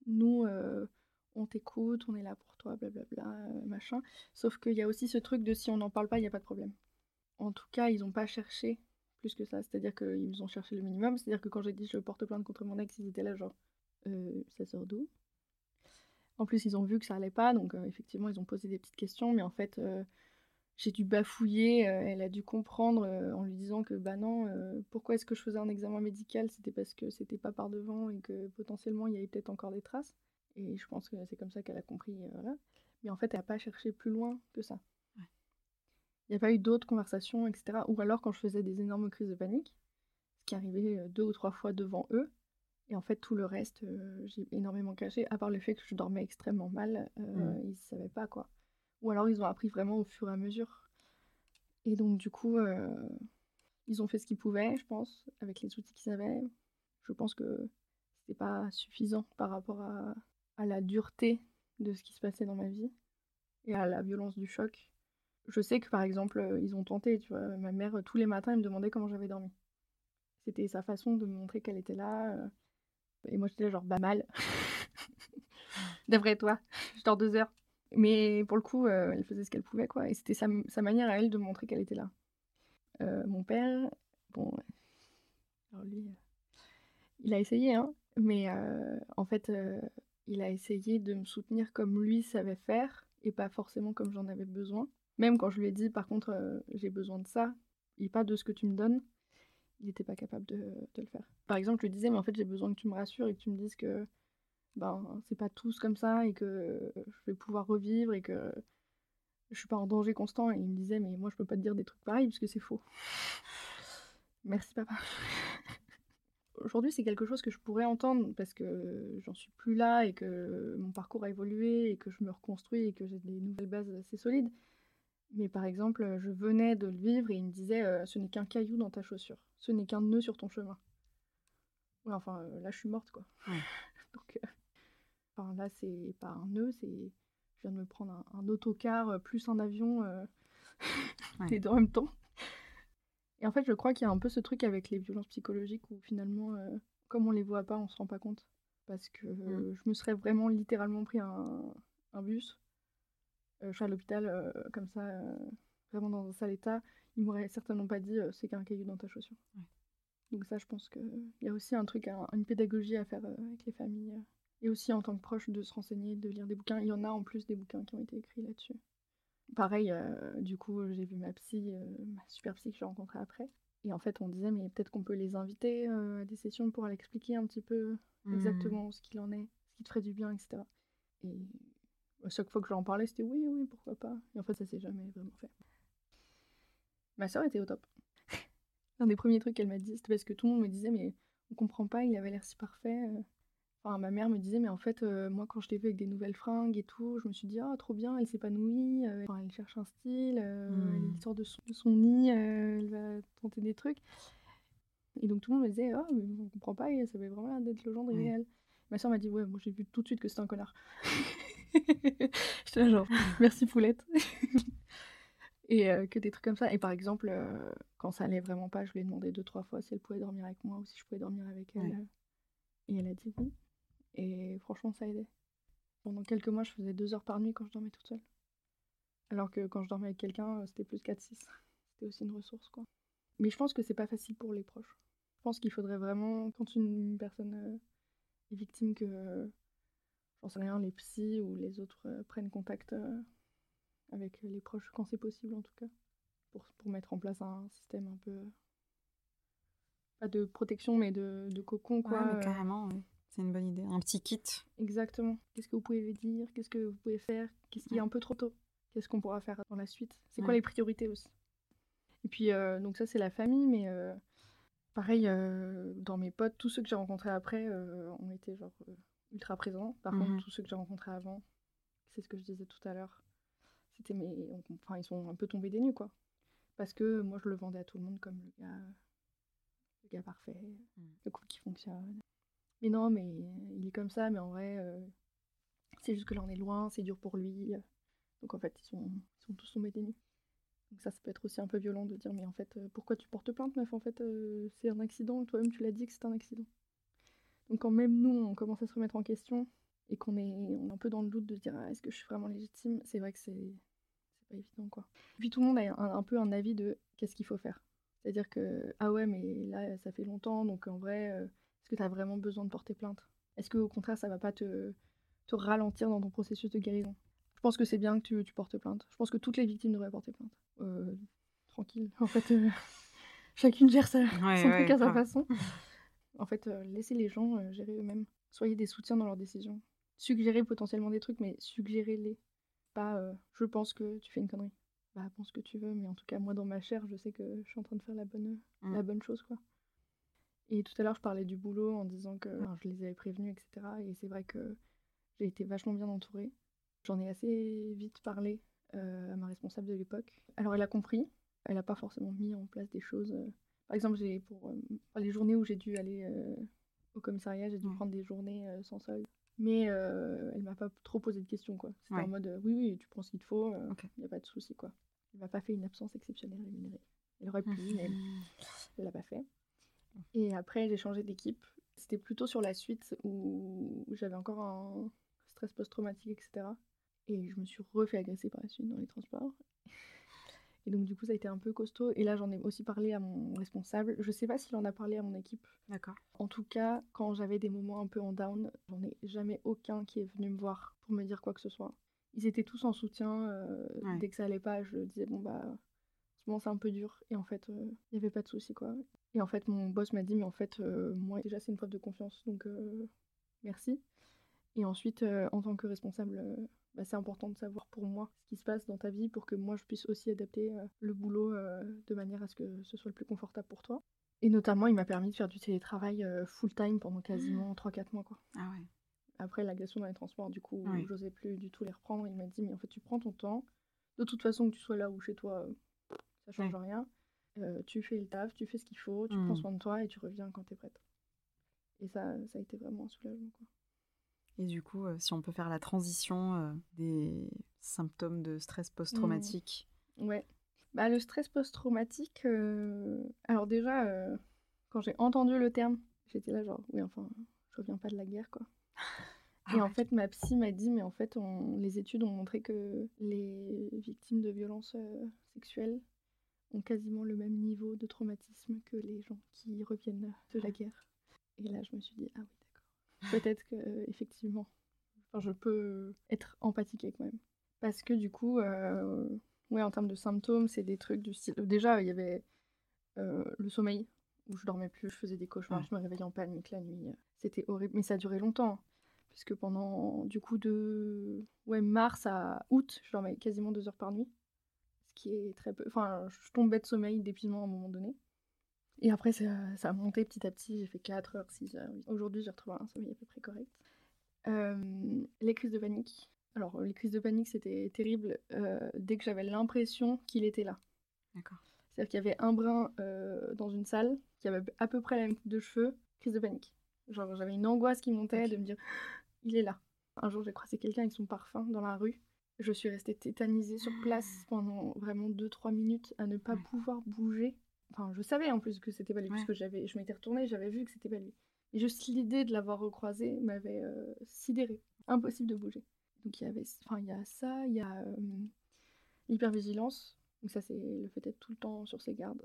nous, on t'écoute, on est là pour toi, blablabla, machin. Sauf qu'il y a aussi ce truc de si on n'en parle pas, il n'y a pas de problème. En tout cas, ils n'ont pas cherché plus que ça. C'est-à-dire qu'ils ont cherché le minimum. C'est-à-dire que quand j'ai dit je porte plainte contre mon ex, ils étaient là genre euh, ça sort d'où? En plus, ils ont vu que ça allait pas, donc euh, effectivement, ils ont posé des petites questions, mais en fait, euh, j'ai dû bafouiller. elle a dû comprendre en lui disant que bah non, pourquoi est-ce que je faisais un examen médical? C'était parce que c'était pas par devant et que potentiellement il y avait peut-être encore des traces. Et je pense que c'est comme ça qu'elle a compris. Mais en fait, elle n'a pas cherché plus loin que ça. Il n'y a pas eu d'autres conversations, etc. Ou alors quand je faisais des énormes crises de panique, ce qui arrivait euh, deux ou trois fois devant eux. Et en fait, tout le reste, euh, j'ai énormément caché, à part le fait que je dormais extrêmement mal, euh, Mm. ils ne savaient pas quoi. Ou alors ils ont appris vraiment au fur et à mesure. Et donc, du coup, euh, ils ont fait ce qu'ils pouvaient, je pense, avec les outils qu'ils avaient. Je pense que c'était pas suffisant par rapport à, à la dureté de ce qui se passait dans ma vie et à la violence du choc. Je sais que par exemple, ils ont tenté, tu vois, ma mère, tous les matins, elle me demandait comment j'avais dormi. C'était sa façon de me montrer qu'elle était là. Et moi, j'étais là, genre, bah mal. [laughs] D'après toi, je dors deux heures. Mais pour le coup, elle faisait ce qu'elle pouvait, quoi. Et c'était sa, sa manière à elle de montrer qu'elle était là. Mon père, bon, alors lui, il a essayé, hein, mais en fait, il a essayé de me soutenir comme lui savait faire et pas forcément comme j'en avais besoin. Même quand je lui ai dit, par contre, euh, j'ai besoin de ça et pas de ce que tu me donnes, il n'était pas capable de, le faire. Par exemple, je lui disais, mais en fait, j'ai besoin que tu me rassures et que tu me dises que ben, c'est pas tous comme ça et que je vais pouvoir revivre et que je suis pas en danger constant. Et il me disait, mais moi, je peux pas te dire des trucs pareils parce que c'est faux. Merci, papa. [laughs] Aujourd'hui, c'est quelque chose que je pourrais entendre parce que j'en suis plus là et que mon parcours a évolué et que je me reconstruis et que j'ai des nouvelles bases assez solides. Mais par exemple, je venais de le vivre et il me disait euh, ce n'est qu'un caillou dans ta chaussure, ce n'est qu'un nœud sur ton chemin. Ouais, enfin, euh, là, je suis morte, quoi. Ouais. [laughs] Donc, euh, enfin, là, c'est pas un nœud, c'est. Je viens de me prendre un, un autocar euh, plus un avion, euh, [laughs] Ouais. les deux en même temps. Et en fait, je crois qu'il y a un peu ce truc avec les violences psychologiques où finalement, euh, comme on les voit pas, on se rend pas compte. Parce que Mm. je me serais vraiment littéralement pris un, un bus. Euh, je suis à l'hôpital euh, comme ça, euh, vraiment dans un sale état. Ils m'auraient certainement pas dit c'est qu'un caillou dans ta chaussure. Ouais. Donc ça, je pense qu'il y a aussi un truc, un- une pédagogie à faire avec les familles. et aussi en tant que proche de se renseigner, de lire des bouquins. Il y en a en plus des bouquins qui ont été écrits là-dessus. Pareil, euh, du coup, j'ai vu ma psy, euh, ma super psy que j'ai rencontrée après. Et en fait, on disait, mais peut-être qu'on peut les inviter euh, à des sessions pour aller expliquer un petit peu Hmm. exactement ce qu'il en est, ce qui te ferait du bien, etc. Et à chaque fois que je leur en parlais, c'était oui, oui, pourquoi pas. Et en fait, ça s'est jamais vraiment fait. Ma soeur était au top. [laughs] L'un des premiers trucs qu'elle m'a dit, c'était parce que tout le monde me disait, mais on comprend pas, il avait l'air si parfait. Enfin, ma mère me disait, mais en fait, euh, moi, quand je l'ai vu avec des nouvelles fringues et tout, je me suis dit, ah, trop bien, elle s'épanouit, euh, enfin, elle cherche un style, euh, Mm. elle sort de son, de son nid, euh, elle va tenter des trucs. Et donc tout le monde me disait, ah, mais on comprend pas, et ça avait vraiment l'air d'être le gendre Ouais. idéal. Ma soeur m'a dit, ouais, moi j'ai vu tout de suite que c'était un connard. [laughs] [laughs] J'étais genre, merci Poulette. [laughs] et euh, que des trucs comme ça. Et par exemple, euh, quand ça allait vraiment pas, je lui ai demandé deux, trois fois si elle pouvait dormir avec moi ou si je pouvais dormir avec elle. Ouais. Et elle a dit oui. Et franchement, ça aidait. Pendant quelques mois, je faisais deux heures par nuit quand je dormais toute seule. Alors que quand je dormais avec quelqu'un, euh, c'était plus 4-6. C'était aussi une ressource, quoi. Mais je pense que c'est pas facile pour les proches. Je pense qu'il faudrait vraiment, quand une personne est victime, que, j'en sais rien, les psys ou les autres euh, prennent contact euh, avec les proches, quand c'est possible en tout cas, pour, pour mettre en place un système un peu. Pas de protection, mais de, de cocon, quoi. Ouais, mais euh, carrément, ouais. c'est une bonne idée. Un petit kit. Exactement. Qu'est-ce que vous pouvez dire? Qu'est-ce que vous pouvez faire? Qu'est-ce qui est un peu trop tôt? Qu'est-ce qu'on pourra faire dans la suite? C'est quoi les priorités aussi? Et puis, euh, donc ça, c'est la famille, mais euh, pareil, euh, dans mes potes, tous ceux que j'ai rencontrés après euh, ont été genre euh, ultra présents. Par Mhm. contre, tous ceux que j'ai rencontrés avant, c'est ce que je disais tout à l'heure, c'était mes... on- Enfin, ils sont un peu tombés des nues, quoi. Parce que moi, je le vendais à tout le monde comme le gars, le gars parfait, Mm. le couple qui fonctionne. Mais non, mais il est comme ça, mais en vrai, euh, c'est juste que là on est loin, c'est dur pour lui. Donc en fait, ils sont, ils sont tous tombés des nues. Donc ça, ça peut être aussi un peu violent de dire, mais en fait, euh, pourquoi tu portes plainte, meuf? En fait, euh, c'est un accident, toi-même tu l'as dit que c'est un accident. Donc quand même nous, on commence à se remettre en question et qu'on est, on est un peu dans le doute de se dire, ah, est-ce que je suis vraiment légitime? C'est vrai que c'est pas évident, quoi. Et puis tout le monde a un, un peu un avis de qu'est-ce qu'il faut faire? C'est-à-dire que, ah ouais, mais là, ça fait longtemps, donc en vrai, euh, est-ce que tu as vraiment besoin de porter plainte? Est-ce qu'au contraire, ça va pas te, te ralentir dans ton processus de guérison? Je pense que c'est bien que tu, tu portes plainte. Je pense que toutes les victimes devraient porter plainte. Euh, tranquille, en fait, euh, [laughs] chacune gère sa, Ouais, son ouais, truc à sa façon. [laughs] En fait, euh, laissez les gens euh, gérer eux-mêmes. Soyez des soutiens dans leurs décisions. Suggérez potentiellement des trucs, mais suggérez-les. Pas euh, je pense que tu fais une connerie. Bah, pense ce que tu veux, mais en tout cas, moi, dans ma chair, je sais que je suis en train de faire la bonne, Mm. la bonne chose, quoi. Et tout à l'heure, je parlais du boulot en disant que je les avais prévenus, etc. Et c'est vrai que j'ai été vachement bien entourée. J'en ai assez vite parlé à ma responsable de l'époque. Alors, elle a compris. Elle n'a pas forcément mis en place des choses. Par exemple, j'ai pour, euh, pour les journées où j'ai dû aller euh, au commissariat, j'ai dû Ouais. prendre des journées euh, sans solde. Mais elle m'a pas trop posé de questions, quoi. C'était Ouais. en mode oui, oui, tu prends ce qu'il te faut, il n'y a pas de souci, quoi. Elle m'a pas fait une absence exceptionnelle rémunérée. Elle aurait pu, mais Mhm. elle l'a pas fait. Et après, j'ai changé d'équipe. C'était plutôt sur la suite où j'avais encore un stress post-traumatique, etc. Et je me suis refait agresser par la suite dans les transports. Et donc, du coup, ça a été un peu costaud. Et là, j'en ai aussi parlé à mon responsable. Je sais pas s'il en a parlé à mon équipe. D'accord. En tout cas, quand j'avais des moments un peu en down, j'en ai jamais aucun qui est venu me voir pour me dire quoi que ce soit. Ils étaient tous en soutien. euh, Ouais. Dès que ça allait pas, je disais, bon, bah, moment, c'est un peu dur. Et en fait, euh, il n'y avait pas de souci, quoi. Et en fait, mon boss m'a dit, mais en fait, euh, moi, déjà, c'est une preuve de confiance, donc euh, merci. Et ensuite, euh, en tant que responsable, euh, bah, c'est important de savoir pour moi ce qui se passe dans ta vie pour que moi, je puisse aussi adapter euh, le boulot euh, de manière à ce que ce soit le plus confortable pour toi. Et notamment, il m'a permis de faire du télétravail euh, full-time pendant quasiment 3-4 mois, quoi. Ah ouais. Après l'agression dans les transports, du coup, Ouais. j'osais plus du tout les reprendre. Il m'a dit, mais en fait, tu prends ton temps. De toute façon, que tu sois là ou chez toi, ça change rien. Euh, tu fais le taf, tu fais ce qu'il faut, tu prends Mm. soin de toi et tu reviens quand t'es prête. Et ça, ça a été vraiment un soulagement, quoi. Et du coup, euh, si on peut faire la transition euh, des symptômes de stress post-traumatique Ouais. Bah, le stress post-traumatique, euh, alors déjà, quand j'ai entendu le terme, j'étais là genre, oui, enfin, je reviens pas de la guerre, quoi. [laughs] Ah Et en fait, ma psy m'a dit, mais en fait, on- les études ont montré que les victimes de violences euh, sexuelles ont quasiment le même niveau de traumatisme que les gens qui reviennent de la guerre. Et là, je me suis dit, ah oui. Peut-être que, euh, effectivement, enfin, je peux être empathique avec moi-même. Parce que du coup, euh, ouais, en termes de symptômes, c'est des trucs du style. Déjà, il y avait euh, le sommeil, où je dormais plus, je faisais des cauchemars, Ouais. je me réveillais en panique la nuit. C'était horrible, mais ça a duré longtemps. Puisque pendant, du coup, de ouais, mars à août, je dormais quasiment deux heures par nuit. Ce qui est très peu. Enfin, je tombais de sommeil, d'épuisement à un moment donné. Et après, ça, ça a monté petit à petit. J'ai fait 4 heures, 6 heures. Aujourd'hui, j'ai retrouvé un sommeil à peu près correct. Euh, les crises de panique. Alors, les crises de panique, c'était terrible euh, dès que j'avais l'impression qu'il était là. D'accord. C'est-à-dire qu'il y avait un brin euh, dans une salle qui avait à peu près la même coupe de cheveux, crise de panique. Genre, j'avais une angoisse qui montait de me dire, [gasps] il est là. Un jour, j'ai croisé quelqu'un avec son parfum dans la rue. Je suis restée tétanisée sur place pendant vraiment 2-3 minutes à ne pas Ouais. pouvoir bouger. Enfin, je savais en plus que c'était pas lui, Ouais. puisque j'avais, je m'étais retournée, j'avais vu que c'était pas lui. Et juste l'idée de l'avoir recroisé m'avait euh, sidérée. Impossible de bouger. Donc il y avait, enfin il y a ça, il y a euh, l'hypervigilance. Donc ça c'est le fait d'être tout le temps sur ses gardes.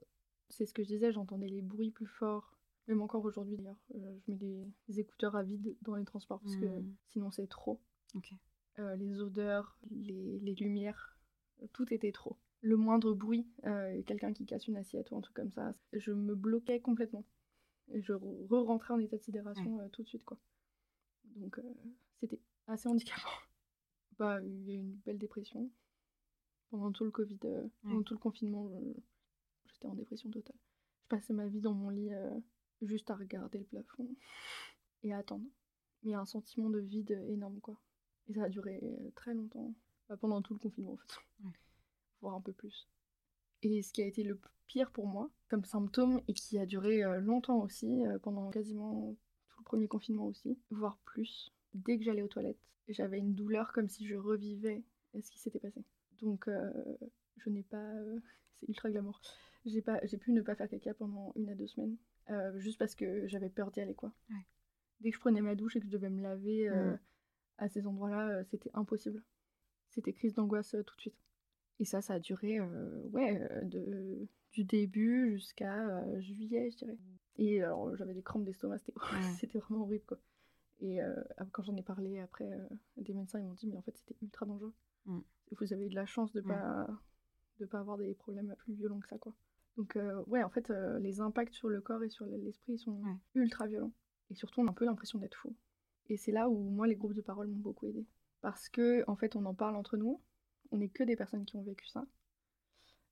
C'est ce que je disais, j'entendais les bruits plus forts. Même encore aujourd'hui d'ailleurs, euh, je mets des, des écouteurs à vide dans les transports parce que Hmm. sinon c'est trop. Euh, les odeurs, les, les lumières, tout était trop. Le moindre bruit, euh, quelqu'un qui casse une assiette ou un truc comme ça, je me bloquais complètement. Et je re- re-rentrais en état de sidération euh, tout de suite, quoi. Donc, euh, c'était assez handicapant. [laughs] Bah, il y a eu une belle dépression. Pendant tout le Covid, pendant tout le confinement, j'étais en dépression totale. Je passais ma vie dans mon lit juste à regarder le plafond [laughs] et à attendre. Mais un sentiment de vide énorme, quoi. Et ça a duré très longtemps. Bah, pendant tout le confinement, en fait. Ouais. Un peu plus. Et ce qui a été le pire pour moi, comme symptôme, et qui a duré euh, longtemps aussi, euh, pendant quasiment tout le premier confinement aussi, voire plus, dès que j'allais aux toilettes, j'avais une douleur comme si je revivais ce qui s'était passé. Donc, euh, je n'ai pas. euh, [laughs] c'est ultra glamour. J'ai pas, j'ai pu ne pas faire caca pendant une à deux semaines, euh, juste parce que j'avais peur d'y aller, quoi. Ouais. Dès que je prenais ma douche et que je devais me laver Mm. à ces endroits-là, c'était impossible. C'était crise d'angoisse tout de suite. Et ça, ça a duré, ouais, de, du début jusqu'à juillet, je dirais. Et alors, j'avais des crampes d'estomac, c'était Ouais. [laughs] vraiment horrible, quoi. Et euh, quand j'en ai parlé après, euh, des médecins, ils m'ont dit, mais en fait, c'était ultra dangereux. Mm. Vous avez eu de la chance de pas de pas avoir des problèmes plus violents que ça, quoi. Donc, euh, ouais, en fait, les impacts sur le corps et sur l'esprit sont Ouais. ultra violents. Et surtout, on a un peu l'impression d'être fou. Et c'est là où, moi, les groupes de parole m'ont beaucoup aidé. Parce que, en fait, on en parle entre nous. On n'est que des personnes qui ont vécu ça.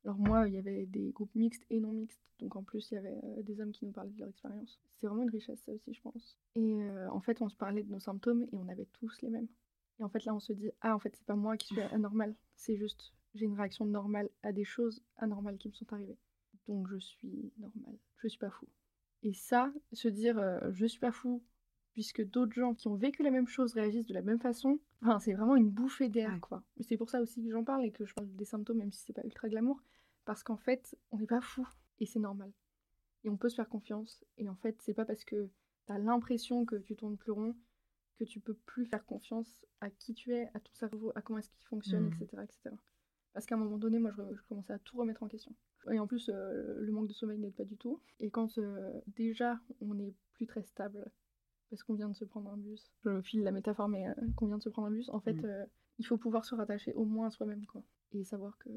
Alors moi, il y avait des groupes mixtes et non mixtes. Donc en plus, il y avait euh, des hommes qui nous parlaient de leur expérience. C'est vraiment une richesse, ça aussi, je pense. Et euh, en fait, on se parlait de nos symptômes et on avait tous les mêmes. Et en fait, là, on se dit, ah, en fait, c'est pas moi qui suis anormale. C'est juste, j'ai une réaction normale à des choses anormales qui me sont arrivées. Donc je suis normale. Je suis pas fou. Et ça, se dire, euh, je suis pas fou, puisque d'autres gens qui ont vécu la même chose réagissent de la même façon, enfin, c'est vraiment une bouffée d'air, Ouais. quoi. C'est pour ça aussi que j'en parle et que je parle des symptômes, même si c'est pas ultra glamour, parce qu'en fait, on n'est pas fou, et c'est normal. Et on peut se faire confiance, et en fait, c'est pas parce que t'as l'impression que tu tournes plus rond que tu peux plus faire confiance à qui tu es, à ton cerveau, à comment est-ce qu'il fonctionne, etc., etc. Parce qu'à un moment donné, moi, je, je commençais à tout remettre en question. Et en plus, euh, le manque de sommeil n'aide pas du tout. Et quand euh, déjà on n'est plus très stable, parce qu'on vient de se prendre un bus, je file la métaphore, mais euh, qu'on vient de se prendre un bus, en fait, Mhm. euh, il faut pouvoir se rattacher au moins à soi-même, quoi. Et savoir que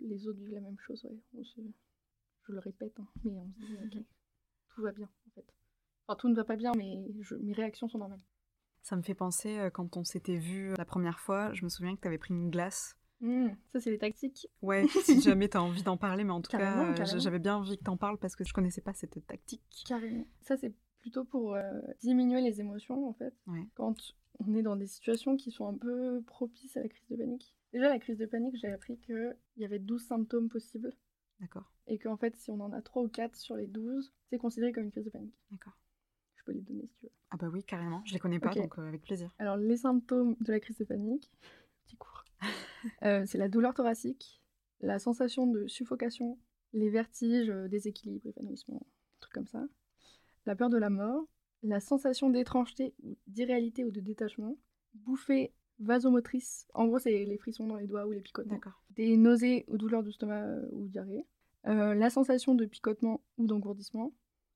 les autres vivent la même chose, ouais. On se- Je le répète, hein, mais on se dit, ok, [laughs] tout va bien, en fait. Enfin, tout ne va pas bien, mais je- mes réactions sont normales. Ça me fait penser, euh, quand on s'était vu la première fois, je me souviens que tu avais pris une glace. Hmm, ça, c'est les tactiques. Ouais, si [laughs] jamais tu as envie d'en parler, mais en tout Carrément, cas, j'avais bien envie que tu en parles parce que je connaissais pas cette tactique. Carrément. Ça, c'est plutôt pour euh, diminuer les émotions, en fait. Ouais. Quand on est dans des situations qui sont un peu propices à la crise de panique. Déjà, la crise de panique, j'ai appris qu'il y avait 12 symptômes possibles. D'accord, Et qu'en fait, si on en a 3 ou 4 sur les 12, c'est considéré comme une crise de panique. d'accord. Je peux les donner si tu veux. Ah bah oui, carrément. Je les connais pas, donc euh, avec plaisir. Alors, les symptômes de la crise de panique, [laughs] petit cours, [laughs] Euh, c'est la douleur thoracique, la sensation de suffocation, les vertiges, déséquilibre, évanouissement, trucs comme ça, la peur de la mort, la sensation d'étrangeté ou d'irréalité ou de détachement, bouffée vasomotrice, en gros c'est les frissons dans les doigts ou les picotements, des nausées ou douleurs du stomac euh, ou diarrhée, euh, la sensation de picotement ou d'engourdissement,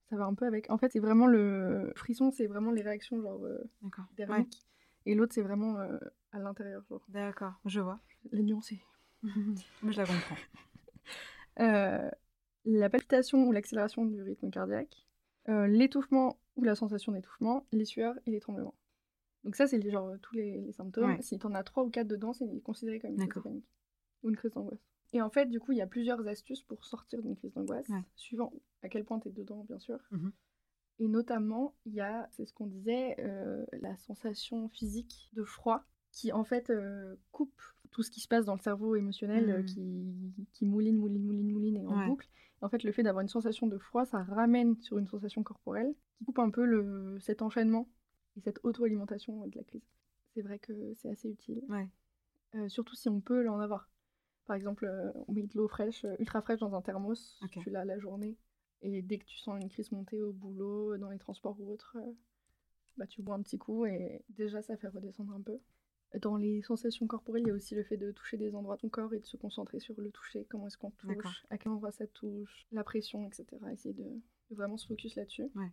ça va un peu avec. En fait, c'est vraiment le frisson, c'est vraiment les réactions genre euh. Ouais. et l'autre c'est vraiment euh, à l'intérieur, genre D'accord, je vois. la nuance est [laughs] Moi, je la comprends. La palpitation ou l'accélération du rythme cardiaque, euh, l'étouffement ou la sensation d'étouffement, les sueurs et les tremblements. Donc ça, c'est genre tous les, les symptômes. Ouais. Si t'en as trois ou quatre dedans, c'est considéré comme une crise panique ou une crise d'angoisse. Et en fait, du coup, il y a plusieurs astuces pour sortir d'une crise d'angoisse, Ouais. suivant à quel point t'es dedans, bien sûr. Mhm. Et notamment, il y a, c'est ce qu'on disait, euh, la sensation physique de froid qui en fait euh, coupe tout ce qui se passe dans le cerveau émotionnel euh, Mhm. qui, qui mouline, mouline, mouline, mouline et en Ouais. boucle. En fait, le fait d'avoir une sensation de froid, ça ramène sur une sensation corporelle qui coupe un peu le, cet enchaînement et cette auto-alimentation de la crise. C'est vrai que c'est assez utile, Ouais. euh, surtout si on peut l'en avoir. Par exemple, euh, on met de l'eau fraîche, ultra fraîche dans un thermos, tu l'as la journée, et dès que tu sens une crise monter au boulot, dans les transports ou autre, euh, bah, tu bois un petit coup et déjà ça fait redescendre un peu. Dans les sensations corporelles, il y a aussi le fait de toucher des endroits de ton corps et de se concentrer sur le toucher, comment est-ce qu'on touche, à quel endroit ça touche, la pression, etc. Essayer de, de vraiment se focus là-dessus. Ouais.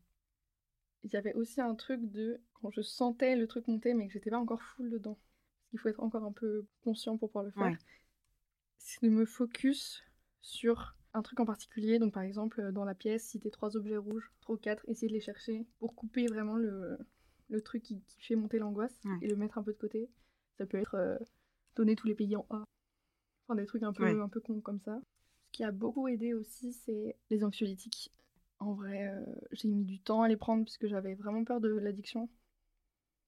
Il y avait aussi un truc de quand je sentais le truc monter mais que j'étais pas encore full dedans. Parce qu'il faut être encore un peu conscient pour pouvoir le faire. Ouais. C'est de me focus sur un truc en particulier. Donc par exemple, dans la pièce, si t'es trois objets rouges, trois ou quatre, essayer de les chercher pour couper vraiment le, le truc qui, qui fait monter l'angoisse Ouais. et le mettre un peu de côté. Ça peut être euh, donner tous les pays en A. Enfin des trucs un peu, Ouais. un peu cons comme ça. Ce qui a beaucoup aidé aussi, c'est les anxiolytiques. En vrai, euh, j'ai mis du temps à les prendre puisque j'avais vraiment peur de l'addiction.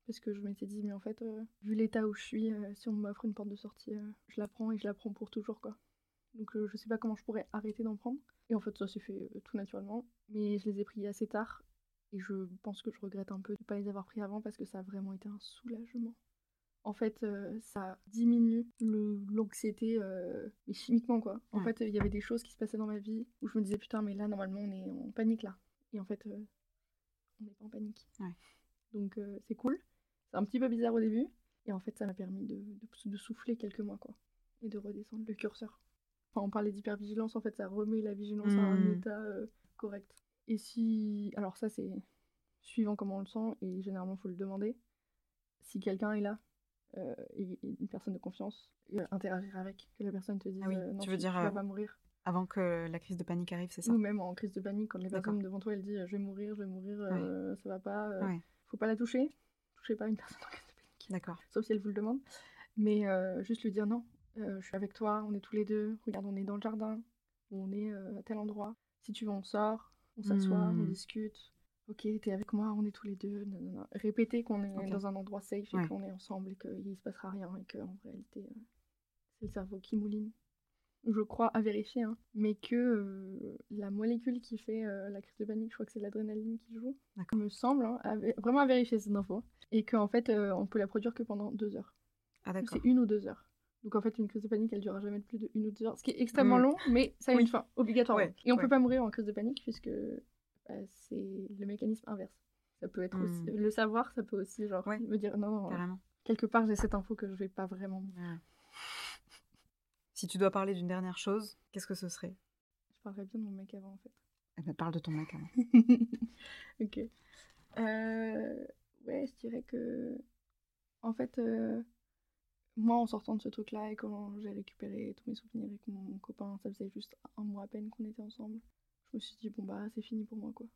Parce que je m'étais dit, mais en fait, euh, vu l'état où je suis, si on m'offre une porte de sortie, je la prends et je la prends pour toujours, quoi. Donc je sais pas comment je pourrais arrêter d'en prendre. Et en fait, ça s'est fait tout naturellement. Mais je les ai pris assez tard. Et je pense que je regrette un peu de ne pas les avoir pris avant parce que ça a vraiment été un soulagement. En fait, euh, ça diminue l'anxiété, euh, chimiquement, quoi. En Ouais. fait, il y avait des choses qui se passaient dans ma vie où je me disais, putain, mais là, normalement, on est en panique, là. Et en fait, euh, on n'est pas en panique. Ouais. Donc, euh, c'est cool. C'est un petit peu bizarre au début. Et en fait, ça m'a permis de, de- de souffler quelques mois, quoi. Et de redescendre le curseur. Enfin, on parlait d'hypervigilance, en fait, ça remet la vigilance à un Mhm. état correct. Et si. Alors, ça, c'est suivant comment on le sent, et généralement, il faut le demander. Si quelqu'un est là, euh, et, et une personne de confiance, euh, interagir avec, que la personne te dise Ah oui, euh, non, tu veux dire, vas euh, pas mourir. Avant que la crise de panique arrive, c'est ça? Ou même en crise de panique, quand les personnes devant toi, elles disent je vais mourir, je vais mourir, euh, ça va pas, euh, Ouais. faut pas la toucher. Touchez pas une personne en crise de panique. D'accord. Sauf si elle vous le demande. Mais euh, juste lui dire non, euh, je suis avec toi, on est tous les deux, regarde, on est dans le jardin, on est euh, à tel endroit. Si tu veux, on sort, on s'assoit, on Hmm. discute. Ok, t'es avec moi, on est tous les deux. non, non, non. Répétez qu'on est dans un endroit safe et qu'on est ensemble et qu'il se passera rien et qu'en réalité, euh, c'est le cerveau qui mouline. Je crois à vérifier, hein, mais que euh, la molécule qui fait euh, la crise de panique, je crois que c'est l'adrénaline qui joue, me semble, hein, à vraiment à vérifier cette info, et qu'en fait, euh, on peut la produire que pendant deux heures. Ah. C'est une ou deux heures. Donc en fait, une crise de panique, elle durera jamais de plus de une ou deux heures, ce qui est extrêmement Mm. long, mais ça a Oui. une fin, obligatoirement. Ouais, Et on ouais. peut pas mourir en crise de panique puisque c'est le mécanisme inverse. Ça peut être aussi Mm. le savoir, ça peut aussi genre Ouais. me dire non, non, Carrément. quelque part j'ai cette info que je vais pas vraiment. Ouais. Si tu dois parler d'une dernière chose, qu'est-ce que ce serait? Je parlerais bien de mon mec avant en fait. Eh ben, parle de ton mec avant. [laughs] ok. Euh, ouais, je dirais que. En fait, euh, moi, en sortant de ce truc-là et quand j'ai récupéré tous mes souvenirs et que mon copain, ça faisait juste un mois à peine qu'on était ensemble, je me suis dit, bon, bah, c'est fini pour moi, quoi.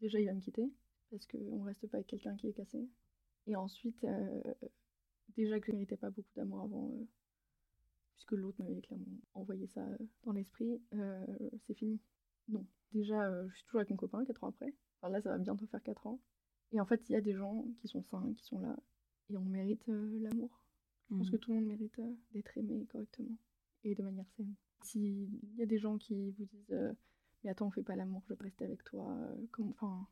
Déjà, il va me quitter parce qu'on reste pas avec quelqu'un qui est cassé. Et ensuite, euh, déjà que je méritais pas beaucoup d'amour avant, euh, puisque l'autre m'avait clairement envoyé ça euh, dans l'esprit, c'est fini. Non. Déjà, je suis toujours avec mon copain, 4 ans après. Enfin, là, ça va bientôt faire 4 ans. Et en fait, il y a des gens qui sont sains, qui sont là. Et on mérite euh, l'amour. Je pense Mhm. que tout le monde mérite euh, d'être aimé correctement. Et de manière saine. S'il y a des gens qui vous disent euh, Mais attends, on fait pas l'amour, je veux rester avec toi. euh, enfin,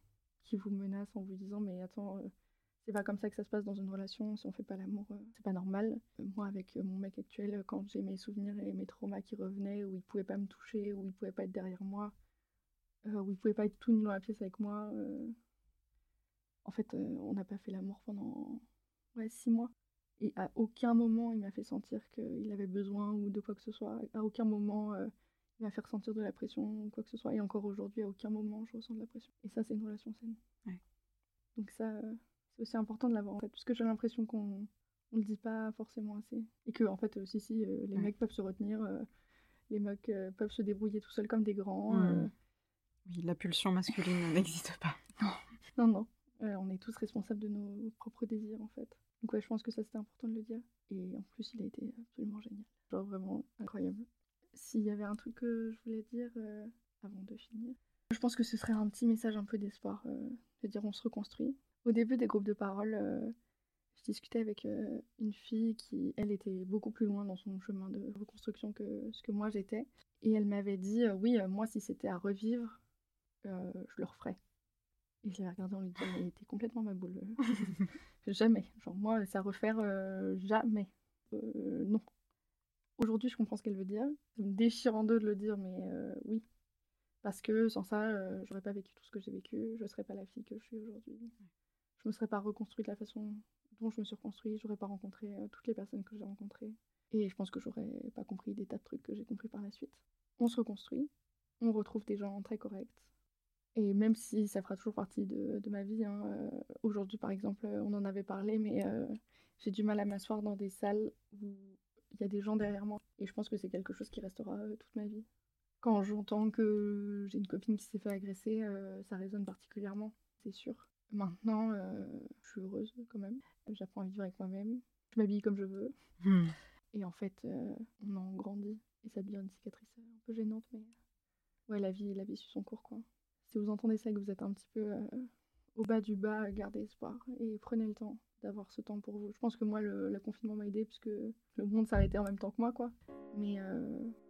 qui vous menacent en vous disant Mais attends, euh, c'est pas comme ça que ça se passe dans une relation. Si on fait pas l'amour, euh, c'est pas normal. Moi, avec mon mec actuel, quand j'ai mes souvenirs et mes traumas qui revenaient, où il pouvait pas me toucher, où il pouvait pas être derrière moi, où il pouvait pas être tout nu dans la pièce avec moi, en fait, on n'a pas fait l'amour pendant ouais, six mois. Et à aucun moment, il m'a fait sentir qu'il avait besoin ou de quoi que ce soit. À aucun moment, il m'a fait ressentir de la pression ou quoi que ce soit. Et encore aujourd'hui, à aucun moment, je ressens de la pression. Et ça, c'est une relation saine. Donc ça, c'est aussi important de l'avoir en fait, parce que j'ai l'impression qu'on on le dit pas forcément assez. Et que, en fait, euh, si, si, euh, les mecs peuvent se retenir, euh, les mecs peuvent se débrouiller tout seuls comme des grands. Oui, la pulsion masculine [laughs] n'existe pas. Non, non, non. on est tous responsables de nos propres désirs, en fait. Donc, ouais, je pense que ça, c'était important de le dire. Et en plus, il a été absolument génial. Genre, vraiment incroyable. S'il y avait un truc que je voulais dire avant de finir, je pense que ce serait un petit message un peu d'espoir, de dire on se reconstruit. Au début des groupes de parole, euh, je discutais avec euh, une fille qui, elle, était beaucoup plus loin dans son chemin de reconstruction que ce que moi j'étais. Et elle m'avait dit, euh, oui, moi, si c'était à revivre, je le referais. Et je l'ai regardé en lui disant, mais t'es complètement ma boule. [laughs] jamais. Genre, moi, ça refaire, jamais. non. Aujourd'hui, je comprends ce qu'elle veut dire. Ça me déchire en deux de le dire, mais oui. Parce que sans ça, j'aurais pas vécu tout ce que j'ai vécu. Je serais pas la fille que je suis aujourd'hui je me serais pas reconstruite de la façon dont je me suis reconstruite, j'aurais pas rencontré euh, toutes les personnes que j'ai rencontrées. Et je pense que j'aurais pas compris des tas de trucs que j'ai compris par la suite. On se reconstruit, on retrouve des gens très corrects. Et même si ça fera toujours partie de, ma vie, hein, euh, aujourd'hui par exemple, on en avait parlé, mais euh, j'ai du mal à m'asseoir dans des salles où il y a des gens derrière moi. Et je pense que c'est quelque chose qui restera toute ma vie. Quand j'entends que j'ai une copine qui s'est fait agresser, ça résonne particulièrement, c'est sûr. Maintenant, euh, je suis heureuse quand même. J'apprends à vivre avec moi-même. Je m'habille comme je veux. Hmm. Et en fait, euh, on en grandit. Et ça devient une cicatrice un peu gênante, mais ouais, la vie, la vie suit son cours, quoi. Si vous entendez ça et que vous êtes un petit peu euh, au bas du bas, gardez espoir et prenez le temps d'avoir ce temps pour vous. Je pense que moi, le, confinement m'a aidé puisque le monde s'arrêtait en même temps que moi, quoi. Mais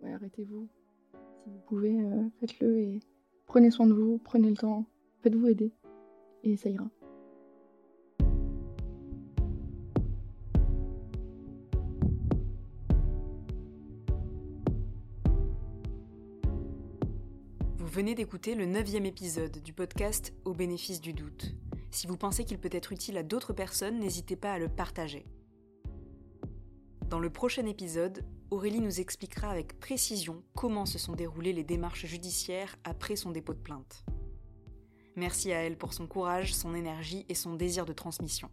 ouais, arrêtez-vous. Si vous pouvez, faites-le et prenez soin de vous, prenez le temps, faites-vous aider et ça ira. Vous venez d'écouter le neuvième épisode du podcast Au bénéfice du doute. Si vous pensez qu'il peut être utile à d'autres personnes, n'hésitez pas à le partager. Dans le prochain épisode, Aurélie nous expliquera avec précision comment se sont déroulées les démarches judiciaires après son dépôt de plainte. Merci à elle pour son courage, son énergie et son désir de transmission.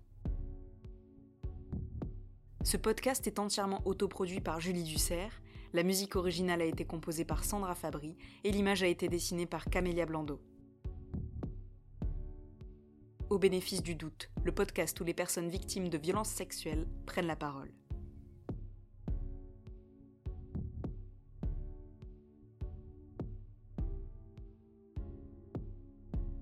Ce podcast est entièrement autoproduit par Julie Dussert, la musique originale a été composée par Sandra Fabry et l'image a été dessinée par Camélia Blando. Au bénéfice du doute, le podcast où les personnes victimes de violences sexuelles prennent la parole.